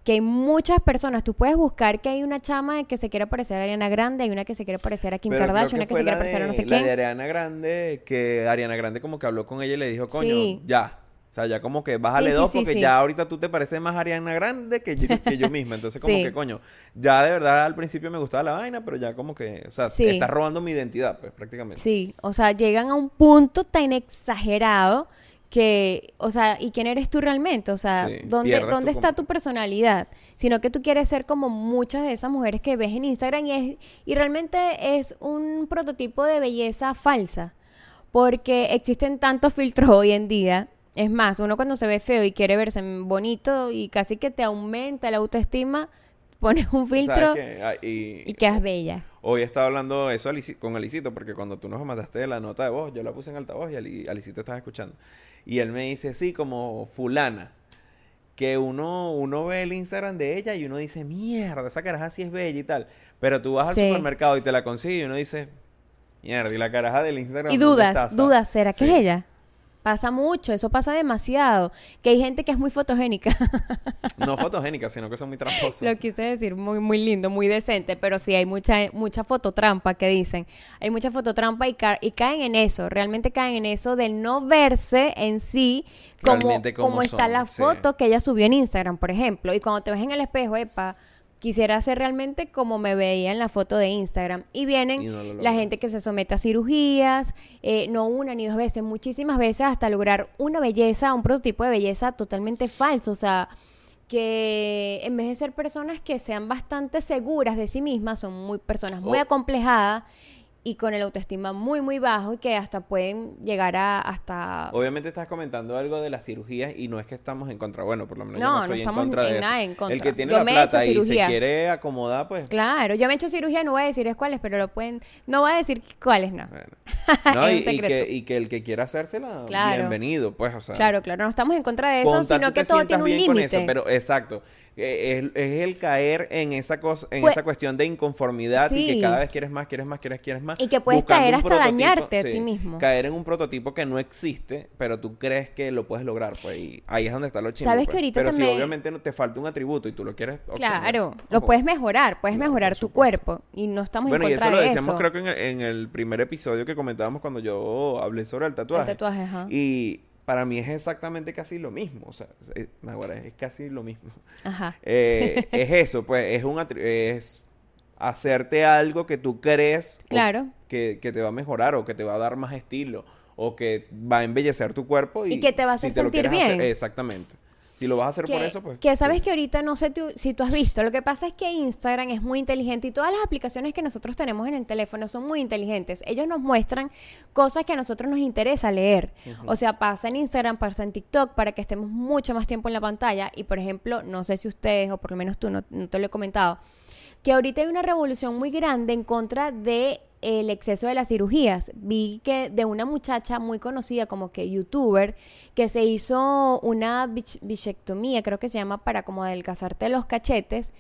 Speaker 1: que hay muchas personas. Tú puedes buscar que hay una chama que se quiere parecer a Ariana Grande, hay una que se quiere parecer a Kim
Speaker 2: Pero
Speaker 1: Kardashian, una que se quiere parecer a no sé
Speaker 2: La
Speaker 1: quién.
Speaker 2: de Ariana Grande, que Ariana Grande como que habló con ella y le dijo, coño,
Speaker 1: Sí.
Speaker 2: ya. O sea, ya como que bájale
Speaker 1: Sí, sí,
Speaker 2: dos
Speaker 1: sí,
Speaker 2: porque
Speaker 1: sí.
Speaker 2: ya ahorita tú te pareces más Ariana Grande que yo, que yo misma. Entonces como
Speaker 1: Sí.
Speaker 2: que, coño, ya de verdad al principio me gustaba la vaina, pero ya como que, o sea,
Speaker 1: Sí.
Speaker 2: estás robando mi identidad, pues, prácticamente.
Speaker 1: Sí, o sea, llegan a un punto tan exagerado que, o sea, ¿y quién eres tú realmente? O sea,
Speaker 2: Sí,
Speaker 1: ¿dónde, ¿dónde
Speaker 2: tu
Speaker 1: está tu personalidad? Sino que tú quieres ser como muchas de esas mujeres que ves en Instagram y, es, y realmente es un prototipo de belleza falsa, porque existen tantos filtros hoy en día. Es más, uno cuando se ve feo y quiere verse bonito y casi que te aumenta la autoestima, pones un filtro.
Speaker 2: Ah, y,
Speaker 1: y quedas bella.
Speaker 2: Hoy estaba hablando eso con Alicito, porque cuando tú nos mandaste la nota de voz, yo la puse en altavoz y Alicito estaba escuchando. Y él me dice, sí, como fulana. Que uno, uno ve el Instagram de ella y uno dice, mierda, esa caraja sí es bella y tal. Pero tú vas al supermercado y te la consigues y uno dice, mierda, y la caraja del Instagram.
Speaker 1: Y dudas, dudas, ¿será que es ella? Pasa mucho, eso pasa demasiado. Que hay gente que es muy fotogénica.
Speaker 2: no fotogénica, sino que son muy tramposos.
Speaker 1: Lo quise decir muy, muy lindo, muy decente, pero sí hay mucha, mucha fototrampa que dicen. Hay mucha fototrampa y, y caen en eso, realmente caen en eso de no verse en sí como, como, está la foto que ella subió en Instagram, por ejemplo. Y cuando te ves en el espejo, epa quisiera ser realmente como me veía en la foto de Instagram. Y vienen la gente que se somete a cirugías, eh, no una ni dos veces, muchísimas veces hasta lograr una belleza, un prototipo de belleza totalmente falso. O sea, que en vez de ser personas que sean bastante seguras de sí mismas, son muy personas muy acomplejadas y con el autoestima muy muy bajo y que hasta pueden llegar a hasta
Speaker 2: obviamente estás comentando algo de las cirugías y no es que estamos en contra bueno por lo menos no, yo no estoy en contra de eso. en contra. el que tiene la plata y se quiere acomodar pues.
Speaker 1: Claro yo me he hecho cirugía no voy a decir cuáles pero lo pueden no voy a decir cuáles no.
Speaker 2: No y, que, y, que, el que quiera hacérsela bienvenido pues o sea.
Speaker 1: Claro claro no estamos en contra de eso sino que todo tiene un límite.
Speaker 2: pero exacto es, el caer en esa cosa, en pues, esa cuestión de inconformidad y que cada vez quieres más, quieres más, quieres, quieres más.
Speaker 1: Y que puedes caer hasta dañarte a ti mismo.
Speaker 2: Caer en un prototipo que no existe, pero tú crees que lo puedes lograr, pues, y ahí es donde está lo chingo.
Speaker 1: Sabes
Speaker 2: que
Speaker 1: pues. ahorita
Speaker 2: Pero si obviamente te falta un atributo y tú lo quieres.
Speaker 1: claro, lo puedes mejorar, puedes mejorar tu cuerpo. Y no estamos en contra de eso.
Speaker 2: Bueno,
Speaker 1: y
Speaker 2: eso lo decíamos creo que en el, primer episodio que comentábamos cuando yo hablé sobre el tatuaje. El tatuaje, ajá. Y para mí es exactamente casi lo mismo. O sea, es, es casi lo mismo. Ajá. Eh, es eso, pues, es un es hacerte algo que tú crees
Speaker 1: claro.
Speaker 2: que, te va a mejorar o que te va a dar más estilo o que va a embellecer tu cuerpo y,
Speaker 1: que te va a hacer sentir bien.
Speaker 2: exactamente. Si lo vas a hacer por eso, pues.
Speaker 1: Que sabes que ahorita no sé si tú has visto. Lo que pasa es que Instagram es muy inteligente y todas las aplicaciones que nosotros tenemos en el teléfono son muy inteligentes. Ellos nos muestran cosas que a nosotros nos interesa leer. O sea, pasa en Instagram, pasa en TikTok para que estemos mucho más tiempo en la pantalla. Y por ejemplo, no sé si ustedes, o por lo menos tú, no, no te lo he comentado, que ahorita hay una revolución muy grande en contra de el exceso de las cirugías. Vi que de una muchacha muy conocida como que youtuber que se hizo una bichectomía, creo que se llama para como adelgazarte los cachetes.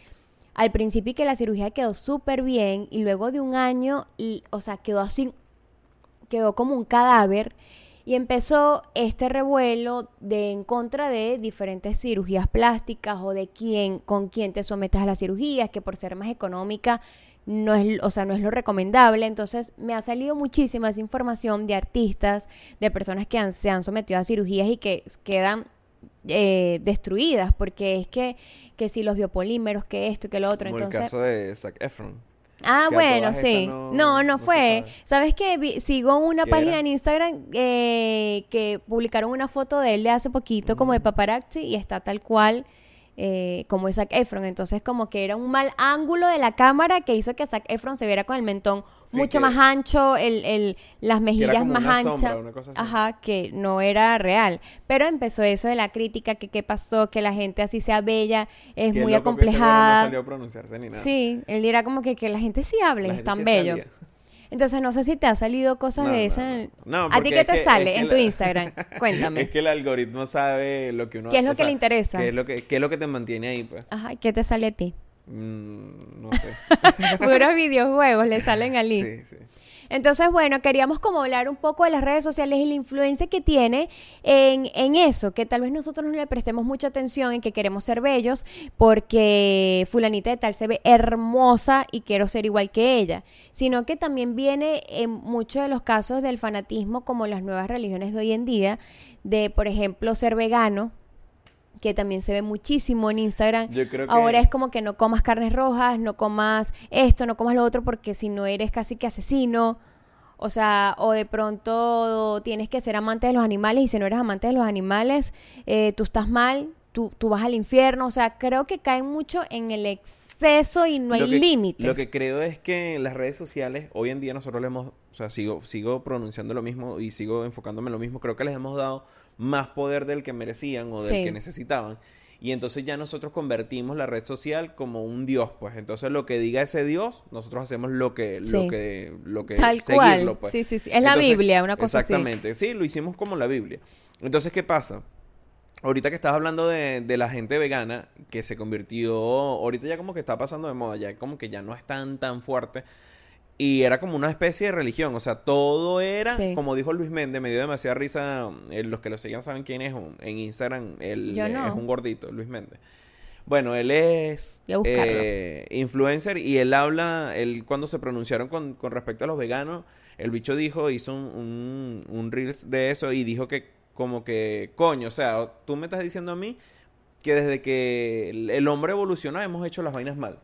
Speaker 1: Al principio que la cirugía quedó súper bien y luego de un año, o sea, quedó así, quedó como un cadáver y empezó este revuelo de en contra de diferentes cirugías plásticas o de quién, con quién te sometes a las cirugías, que por ser más económica no es, o sea, no es lo recomendable. Entonces me ha salido muchísima esa información de artistas, de personas que se han sometido a cirugías y que quedan eh, destruidas, porque es que, que si los biopolímeros, que esto, que lo otro.
Speaker 2: Como
Speaker 1: entonces...
Speaker 2: el caso de Zac Efron.
Speaker 1: Ah, bueno, sí. No, no, fue. ¿Sabes qué? Sigo una página en Instagram eh, que publicaron una foto de él de hace poquito, como de paparazzi, y está tal cual eh, como Zac Efron. Entonces, como que era un mal ángulo de la cámara que hizo que Zac Efron se viera con el mentón mucho más ancho, el, el, las mejillas más anchas. Ajá, que no era real. Pero empezó eso de la crítica, que qué pasó, que la gente así sea bella, es muy acomplejada.
Speaker 2: No salió a pronunciarse ni nada.
Speaker 1: Sí, él dirá como que, que la gente sí hable, es tan bello. Entonces, no sé si te ha salido cosas de esa. No, ¿A ti qué te sale en tu Instagram? Cuéntame.
Speaker 2: Es que el algoritmo sabe lo que uno...
Speaker 1: ¿Qué es lo que le interesa?
Speaker 2: ¿qué es lo que, qué es lo que te mantiene ahí, pues?
Speaker 1: Ajá, ¿qué te sale a ti?
Speaker 2: Mm, no sé.
Speaker 1: Puros videojuegos le salen a Sí, sí. Entonces, bueno, queríamos como hablar un poco de las redes sociales y la influencia que tiene en, en eso, que tal vez nosotros no le prestemos mucha atención en que queremos ser bellos porque fulanita de tal se ve hermosa y quiero ser igual que ella, sino que también viene en muchos de los casos del fanatismo como las nuevas religiones de hoy en día, de, por ejemplo, ser vegano, que también se ve muchísimo en Instagram. Ahora es como que no comas carnes rojas, no comas esto, no comas lo otro, porque si no eres casi que asesino. O sea, o de pronto tienes que ser amante de los animales y si no eres amante de los animales, eh, tú estás mal, tú, tú vas al infierno. O sea, creo que caen mucho en el exceso y no hay límites.
Speaker 2: Lo que creo es que en las redes sociales, hoy en día nosotros le hemos, o sea, sigo, sigo pronunciando lo mismo y sigo enfocándome en lo mismo, creo que les hemos dado más poder del que merecían o del que necesitaban. Y entonces ya nosotros convertimos la red social como un dios, pues. Entonces lo que diga ese dios, nosotros hacemos lo que,
Speaker 1: Sí.
Speaker 2: lo que, lo que
Speaker 1: Tal
Speaker 2: seguirlo,
Speaker 1: cual.
Speaker 2: pues.
Speaker 1: Sí, sí, sí. Es la
Speaker 2: Entonces,
Speaker 1: Biblia, una cosa así.
Speaker 2: Exactamente. Sí, lo hicimos como la Biblia. Entonces, ¿qué pasa? Ahorita que estás hablando de, de la gente vegana, que se convirtió, ahorita ya como que está pasando de moda, ya como que ya no es tan, tan fuerte. Y era como una especie de religión, o sea, todo era,
Speaker 1: Sí.
Speaker 2: como dijo Luis Méndez, me dio demasiada risa, eh, los que lo sigan saben quién es, un- en Instagram, él eh,
Speaker 1: no.
Speaker 2: es un gordito, Luis Méndez. Bueno, él es eh, influencer y él habla, él cuando se pronunciaron con, con respecto a los veganos, el bicho dijo, hizo un, un, un reels de eso y dijo que como que, coño, o sea, tú me estás diciendo a mí que desde que el, el hombre evolucionó hemos hecho las vainas mal.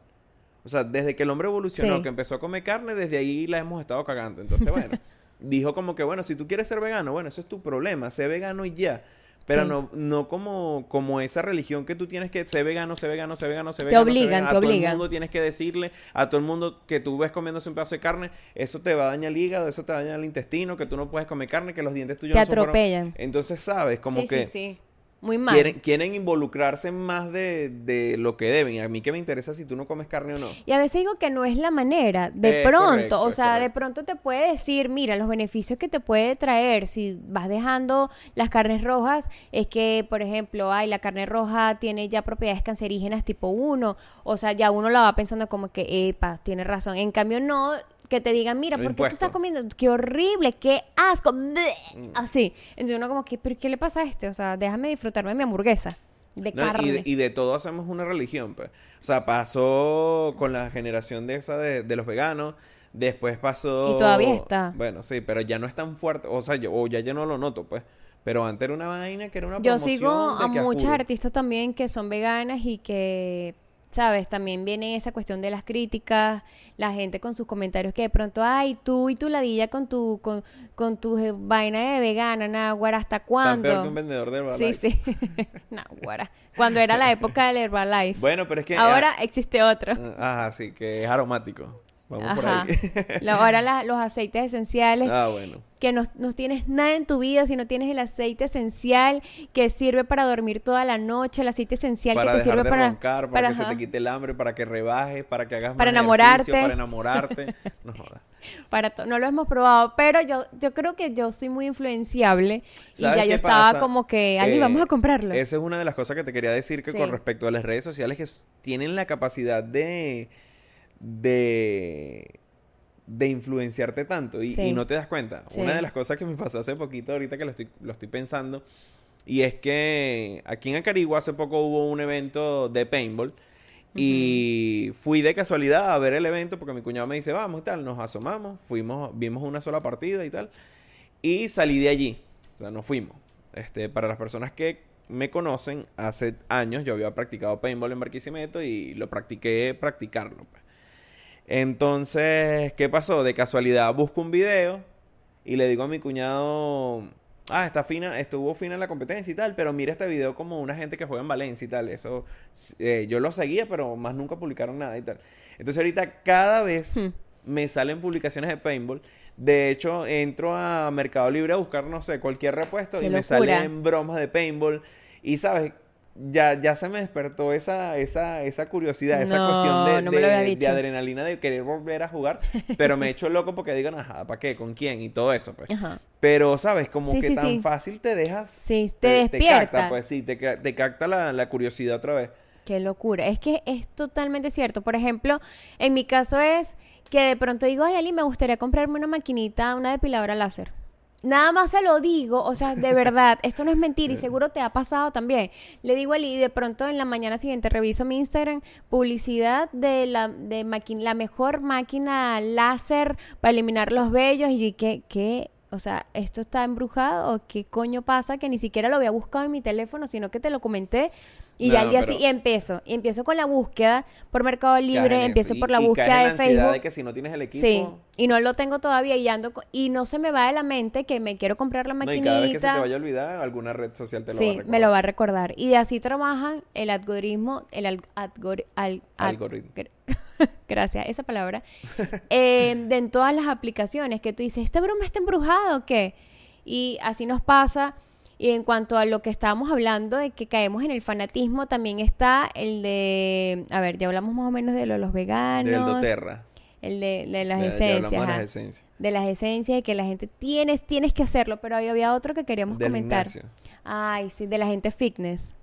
Speaker 2: O sea, desde que el hombre evolucionó,
Speaker 1: Sí.
Speaker 2: que empezó a comer carne, desde ahí la hemos estado cagando. Entonces, bueno, dijo como que, bueno, si tú quieres ser vegano, bueno, eso es tu problema, sé vegano y ya. Pero
Speaker 1: Sí.
Speaker 2: no, no como, como esa religión que tú tienes que ser vegano, ser vegano, ser vegano, ser
Speaker 1: Te
Speaker 2: vegano. ser
Speaker 1: obligan,
Speaker 2: vegano.
Speaker 1: te
Speaker 2: a todo
Speaker 1: obligan.
Speaker 2: el mundo tienes que decirle, a todo el mundo que tú ves comiéndose un pedazo de carne, eso te va a dañar el hígado, eso te va a dañar el intestino, que tú no puedes comer carne, que los dientes tuyos
Speaker 1: Te
Speaker 2: no son fueron-
Speaker 1: atropellan.
Speaker 2: Entonces, ¿sabes? Como
Speaker 1: sí,
Speaker 2: que
Speaker 1: sí, sí. Muy mal.
Speaker 2: quieren, quieren involucrarse más de, de lo que deben. A mí que me interesa si tú no comes carne o no.
Speaker 1: Y a veces digo que no es la manera. De
Speaker 2: Es
Speaker 1: pronto,
Speaker 2: correcto,
Speaker 1: o sea, de pronto te puede decir, mira, los beneficios que te puede traer si vas dejando las carnes rojas es que, por ejemplo, ay, la carne roja tiene ya propiedades cancerígenas tipo 1. O sea, ya uno la va pensando como que, epa, tiene razón. En cambio, no que te digan, mira, ¿por qué tú estás comiendo? Qué horrible, qué asco. bleh",
Speaker 2: Mm.
Speaker 1: Así. Entonces uno como que, ¿pero qué le pasa a este? O sea, déjame disfrutarme de mi hamburguesa. De
Speaker 2: No,
Speaker 1: carne.
Speaker 2: y, de, y de todo hacemos una religión, pues. O sea, pasó con la generación de esa de, de los veganos. Después pasó.
Speaker 1: Y todavía está.
Speaker 2: Bueno, sí, pero ya no es tan fuerte. O sea, yo, o ya yo no lo noto, pues. Pero antes era una vaina que era una
Speaker 1: Yo
Speaker 2: promoción
Speaker 1: sigo
Speaker 2: de
Speaker 1: a muchas artistas también que son veganas y que, ¿sabes? También viene esa cuestión de las críticas, la gente con sus comentarios que de pronto, ay, tú y tu ladilla con tu, con, con tu vaina de vegana, Nahuara, ¿hasta
Speaker 2: Tan
Speaker 1: cuándo?
Speaker 2: peor que un vendedor de
Speaker 1: Sí,
Speaker 2: Herbalife.
Speaker 1: sí. Nahuara. Cuando era la época del Herbalife.
Speaker 2: Bueno, pero es que.
Speaker 1: Ahora existe otro.
Speaker 2: Ah, Ajá, sí, que es aromático. Vamos por
Speaker 1: Ajá.
Speaker 2: ahí.
Speaker 1: La- Ahora la- los aceites esenciales.
Speaker 2: ah, bueno.
Speaker 1: que no, no tienes nada en tu vida si no tienes el aceite esencial que sirve para dormir toda la noche, el aceite esencial
Speaker 2: Para
Speaker 1: que te
Speaker 2: dejar
Speaker 1: sirve
Speaker 2: de
Speaker 1: para,
Speaker 2: roncar, para, que se te quite el hambre, para que rebajes, para que hagas
Speaker 1: Para
Speaker 2: más
Speaker 1: enamorarte.
Speaker 2: ejercicio, para enamorarte. No jodas.
Speaker 1: para no lo hemos probado, pero yo yo creo que yo soy muy influenciable y
Speaker 2: ¿Sabes
Speaker 1: ya yo estaba
Speaker 2: pasa?
Speaker 1: como que, Ali,
Speaker 2: Eh,
Speaker 1: vamos a comprarlo.
Speaker 2: Esa es una de las cosas que te quería decir que
Speaker 1: Sí.
Speaker 2: con respecto a las redes sociales que tienen la capacidad de de de influenciarte tanto y,
Speaker 1: Sí.
Speaker 2: y no te das cuenta.
Speaker 1: Sí.
Speaker 2: Una de las cosas que me pasó hace poquito ahorita que lo estoy lo estoy pensando y es que aquí en Acarigua hace poco hubo un evento de paintball y fui de casualidad a ver el evento porque mi cuñado me dice, vamos y tal, nos asomamos, fuimos, vimos una sola partida y tal, y salí de allí, o sea, nos fuimos. Este, para las personas que me conocen, hace años yo había practicado paintball en Barquisimeto y lo practiqué practicarlo. pues. Entonces, ¿qué pasó? De casualidad busco un video y le digo a mi cuñado, ah, está fina, estuvo fina la competencia y tal, pero mira este video como una gente que juega en Valencia y tal. Eso, eh, yo lo seguía, pero más nunca publicaron nada y tal. Entonces ahorita cada vez
Speaker 1: Hmm.
Speaker 2: me salen publicaciones de paintball. De hecho, entro a Mercado Libre a buscar, no sé, cualquier repuesto
Speaker 1: Qué
Speaker 2: y me salen bromas de paintball. Y sabes, ya, ya se me despertó esa, esa, esa curiosidad, esa
Speaker 1: No,
Speaker 2: cuestión de,
Speaker 1: no
Speaker 2: de- adrenalina de querer volver a jugar. Pero me he hecho loco porque digan, ajá, ¿para qué? ¿Con quién? Y todo eso, pues.
Speaker 1: Ajá.
Speaker 2: Pero, ¿sabes? Como
Speaker 1: Sí,
Speaker 2: que
Speaker 1: sí,
Speaker 2: tan
Speaker 1: sí.
Speaker 2: fácil te dejas.
Speaker 1: Sí, te despierta.
Speaker 2: capta, pues sí, te, te capta la, la curiosidad otra vez.
Speaker 1: Qué locura. Es que es totalmente cierto. Por ejemplo, en mi caso es que de pronto digo, ay, Ali, me gustaría comprarme una maquinita, una depiladora láser. Nada más se lo digo, o sea, de verdad, esto no es mentira y seguro te ha pasado también. Le digo a Ali, de pronto en la mañana siguiente reviso mi Instagram, publicidad de la, de la mejor máquina láser para eliminar los vellos y yo, ¿qué, qué? O sea, ¿esto está embrujado o qué coño pasa? Que ni siquiera lo había buscado en mi teléfono, sino que te lo comenté. Y ya
Speaker 2: No,
Speaker 1: al día
Speaker 2: pero-
Speaker 1: sí, y empiezo. Y empiezo con la búsqueda por Mercado Libre, empiezo
Speaker 2: eso.
Speaker 1: por
Speaker 2: Y-
Speaker 1: la
Speaker 2: y
Speaker 1: búsqueda
Speaker 2: en
Speaker 1: de
Speaker 2: la
Speaker 1: Facebook.
Speaker 2: de que si no tienes el equipo.
Speaker 1: Sí, y no lo tengo todavía y ando y no se me va de la mente que me quiero comprar la
Speaker 2: No, y
Speaker 1: maquinita.
Speaker 2: cada vez que se te vaya a olvidar, alguna red social te lo va a
Speaker 1: sí,
Speaker 2: recordar.
Speaker 1: me lo va a recordar. Y de así trabajan el algoritmo, el al- algor- al- al-
Speaker 2: Algoritmo.
Speaker 1: gr- Gracias, esa palabra. Eh, de en todas las aplicaciones que tú dices, ¿este broma está embrujado o qué? Y así nos pasa. Y en cuanto a lo que estábamos hablando de que caemos en el fanatismo, también está el de, a ver, ya hablamos más o menos de lo de los veganos.
Speaker 2: Del doTERRA.
Speaker 1: El de, de las
Speaker 2: Ya-
Speaker 1: esencias.
Speaker 2: de las esencias.
Speaker 1: De las esencias y que la gente tienes, tienes que hacerlo, pero ahí había otro que queríamos
Speaker 2: Del
Speaker 1: comentar.
Speaker 2: gimnasio.
Speaker 1: Ay, sí, de la gente fitness.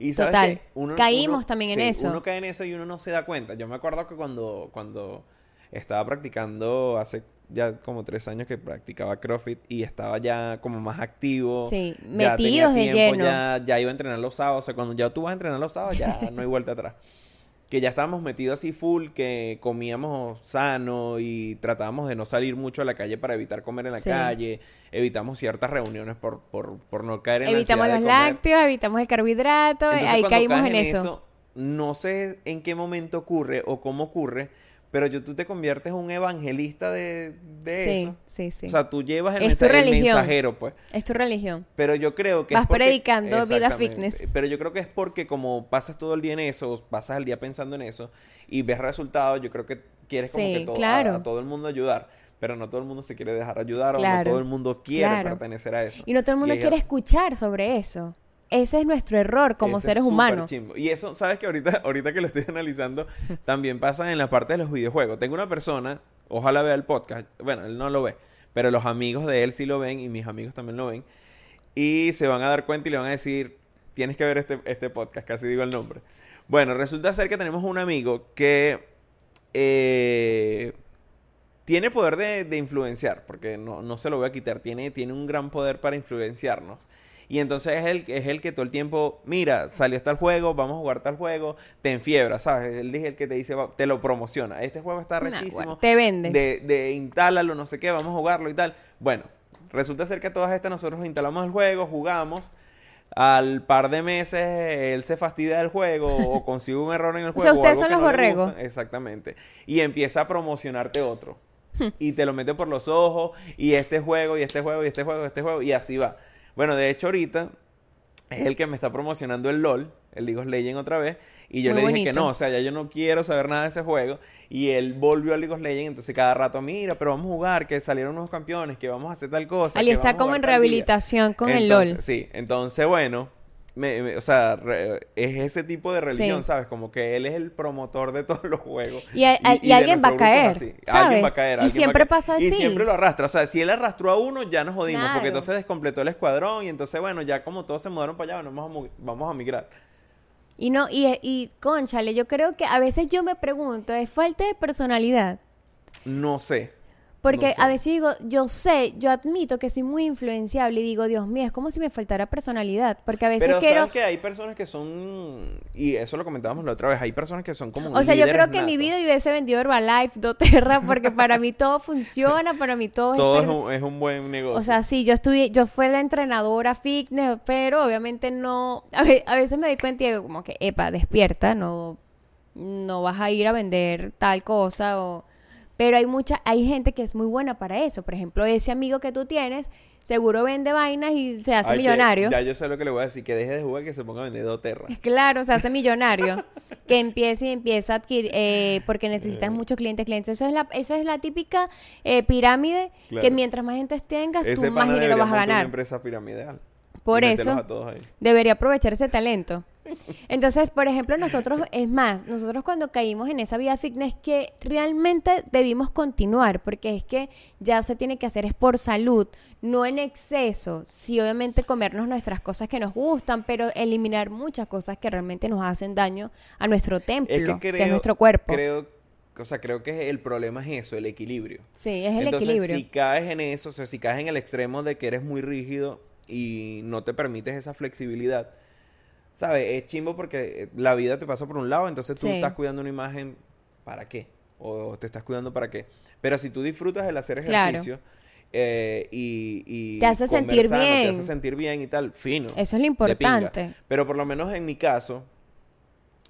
Speaker 2: Y ¿sabes
Speaker 1: Total. Caímos también en eso.
Speaker 2: Uno cae en eso y uno no se da cuenta. Yo me acuerdo que cuando, cuando estaba practicando hace ya como tres años que practicaba CrossFit y estaba ya como más activo.
Speaker 1: Sí,
Speaker 2: ya tenía
Speaker 1: metidos de
Speaker 2: tiempo,
Speaker 1: lleno.
Speaker 2: Ya, ya iba a entrenar los sábados. O sea, cuando ya tú vas a entrenar los sábados, ya no hay vuelta atrás. Que ya estábamos metidos así full, que comíamos sano y tratábamos de no salir mucho a la calle para evitar comer en la
Speaker 1: Sí.
Speaker 2: calle. Evitamos ciertas reuniones por, por, por no caer en la
Speaker 1: Evitamos los
Speaker 2: de comer.
Speaker 1: lácteos, evitamos el carbohidrato,
Speaker 2: Entonces,
Speaker 1: ahí caímos en eso.
Speaker 2: No sé en qué momento ocurre o cómo ocurre, pero yo, tú te conviertes en un evangelista de, de
Speaker 1: Sí,
Speaker 2: eso.
Speaker 1: sí, sí.
Speaker 2: O sea, tú llevas el,
Speaker 1: Es tu
Speaker 2: mensa- el mensajero, pues.
Speaker 1: es tu religión.
Speaker 2: Pero yo creo que
Speaker 1: Vas
Speaker 2: es porque-
Speaker 1: predicando vida fitness.
Speaker 2: Pero yo creo que es porque como pasas todo el día en eso, pasas el día pensando en eso y ves resultados, yo creo que quieres como
Speaker 1: Sí,
Speaker 2: que todo,
Speaker 1: claro.
Speaker 2: a, a todo el mundo ayudar. Pero no todo el mundo se quiere dejar ayudar o no todo el mundo quiere
Speaker 1: claro.
Speaker 2: pertenecer a eso.
Speaker 1: Y no todo el mundo quiere escuchar sobre eso. Ese es nuestro error como
Speaker 2: Ese
Speaker 1: seres humanos.
Speaker 2: chimbo. Y eso, ¿sabes que ahorita, ahorita que lo estoy analizando, también pasa en la parte de los videojuegos. Tengo una persona, ojalá vea el podcast, bueno, él no lo ve, pero los amigos de él sí lo ven y mis amigos también lo ven. Y se van a dar cuenta y le van a decir, tienes que ver este, este podcast, casi digo el nombre. Bueno, resulta ser que tenemos un amigo que eh, tiene poder de, de influenciar, porque no, no se lo voy a quitar, tiene, tiene un gran poder para influenciarnos. Y entonces es el, es el que todo el tiempo, mira, salió tal juego, vamos a jugar tal juego, te enfiebra, ¿sabes? Él es el que te dice, te lo promociona. Este juego está rechísimo.
Speaker 1: te vende.
Speaker 2: De, de instálalo, no sé qué, vamos a jugarlo y tal. Bueno, resulta ser que todas estas nosotros instalamos el juego, jugamos. Al par de meses él se fastidia del juego o consigue un error en el
Speaker 1: O
Speaker 2: juego.
Speaker 1: sea, ustedes
Speaker 2: algo
Speaker 1: son los
Speaker 2: no
Speaker 1: borregos.
Speaker 2: Exactamente. Y empieza a promocionarte otro.
Speaker 1: Hmm.
Speaker 2: y te lo mete por los ojos. Y este juego, y este juego, y este juego, y este juego. Y así va. Bueno, de hecho, ahorita es el que me está promocionando el LOL, el League of Legends otra vez. Y yo
Speaker 1: Muy
Speaker 2: le dije que no, o sea, ya yo no quiero saber nada de ese juego. Y él volvió a League of Legends, entonces cada rato, mira, pero vamos a jugar, que salieron unos campeones, que vamos a hacer tal cosa.
Speaker 1: Ali
Speaker 2: que
Speaker 1: está como en
Speaker 2: tal día".
Speaker 1: rehabilitación con el LOL.
Speaker 2: Sí, entonces bueno, me- me- o sea, re- es ese tipo de religión,
Speaker 1: Sí.
Speaker 2: ¿sabes? Como que él es el promotor de todos los juegos.
Speaker 1: Y a- y alguien va a caer.
Speaker 2: Alguien va a caer.
Speaker 1: Y
Speaker 2: alguien va a
Speaker 1: siempre pasa
Speaker 2: Y
Speaker 1: así.
Speaker 2: siempre lo arrastra. O sea, si él arrastró a uno, ya nos jodimos.
Speaker 1: Claro.
Speaker 2: Porque entonces descompletó el escuadrón y entonces, bueno, ya como todos se mudaron para allá, bueno, vamos a, vamos a migrar.
Speaker 1: Y no, y, y conchale, yo creo que a veces yo me pregunto, ¿es falta de personalidad?
Speaker 2: No sé.
Speaker 1: Porque
Speaker 2: No sé.
Speaker 1: a veces digo, yo sé, yo admito que soy muy influenciable y digo, Dios mío, es como si me faltara personalidad. Porque a veces
Speaker 2: Pero
Speaker 1: quiero...
Speaker 2: sabes que hay personas que son, y eso lo comentábamos la otra vez, hay personas que son como
Speaker 1: O sea, yo creo que en mi
Speaker 2: natos.
Speaker 1: vida hubiese vendido Herbalife, doTERRA, porque para mí todo funciona, para mí todo,
Speaker 2: Todo
Speaker 1: es...
Speaker 2: un, es un buen negocio.
Speaker 1: O sea, sí, yo estuve, yo fui la entrenadora fitness, pero obviamente no, a, ve- a veces me doy cuenta y digo como que, epa, despierta, no, no vas a ir a vender tal cosa o... Pero hay mucha, hay gente que es muy buena para eso. Por ejemplo, ese amigo que tú tienes, seguro vende vainas y se hace
Speaker 2: Ay, que
Speaker 1: millonario.
Speaker 2: Ya yo sé lo que le voy a decir, que deje de jugar y que se ponga a vender doTERRA.
Speaker 1: Claro, se hace millonario. que empiece y empieza a adquirir, eh, porque necesitas muchos clientes, clientes. Esa es la, esa es la típica eh, pirámide que mientras más gente tengas,
Speaker 2: Ese
Speaker 1: tú más dinero vas a
Speaker 2: montar una
Speaker 1: ganar.
Speaker 2: empresa piramidal.
Speaker 1: Por eso-
Speaker 2: meterlos a todos ahí.
Speaker 1: Debería aprovechar ese talento. Entonces, por ejemplo, nosotros, es más, nosotros cuando caímos en esa vida fitness que realmente debimos continuar, porque es que ya se tiene que hacer es por salud, no en exceso. Sí, obviamente comernos nuestras cosas que nos gustan, pero eliminar muchas cosas que realmente nos hacen daño a nuestro templo,
Speaker 2: Es que
Speaker 1: que,
Speaker 2: creo,
Speaker 1: es nuestro cuerpo.
Speaker 2: Creo, o sea, creo que el problema es eso, el equilibrio.
Speaker 1: sí, es el
Speaker 2: Entonces,
Speaker 1: equilibrio.
Speaker 2: si caes en eso, o sea, si caes en el extremo de que eres muy rígido y no te permites esa flexibilidad, ¿sabes? Es chimbo porque eh, la vida te pasa por un lado, entonces tú
Speaker 1: Sí.
Speaker 2: estás cuidando una imagen, ¿para qué? O te estás cuidando para qué. Pero si tú disfrutas el hacer
Speaker 1: Claro.
Speaker 2: ejercicio eh, y, y
Speaker 1: Te hace sentir
Speaker 2: sano, te
Speaker 1: bien.
Speaker 2: hace sentir bien y tal, fino.
Speaker 1: Eso es lo importante.
Speaker 2: Pero por lo menos en mi caso,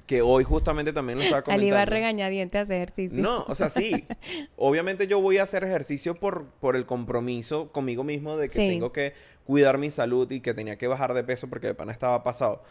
Speaker 2: que hoy justamente también lo estaba comentando.
Speaker 1: Ali va regañadiente a hacer ejercicio.
Speaker 2: No, o sea, sí. Obviamente yo voy a hacer ejercicio por, por el compromiso conmigo mismo de que
Speaker 1: Sí.
Speaker 2: tengo que cuidar mi salud y que tenía que bajar de peso porque de pana estaba pasado.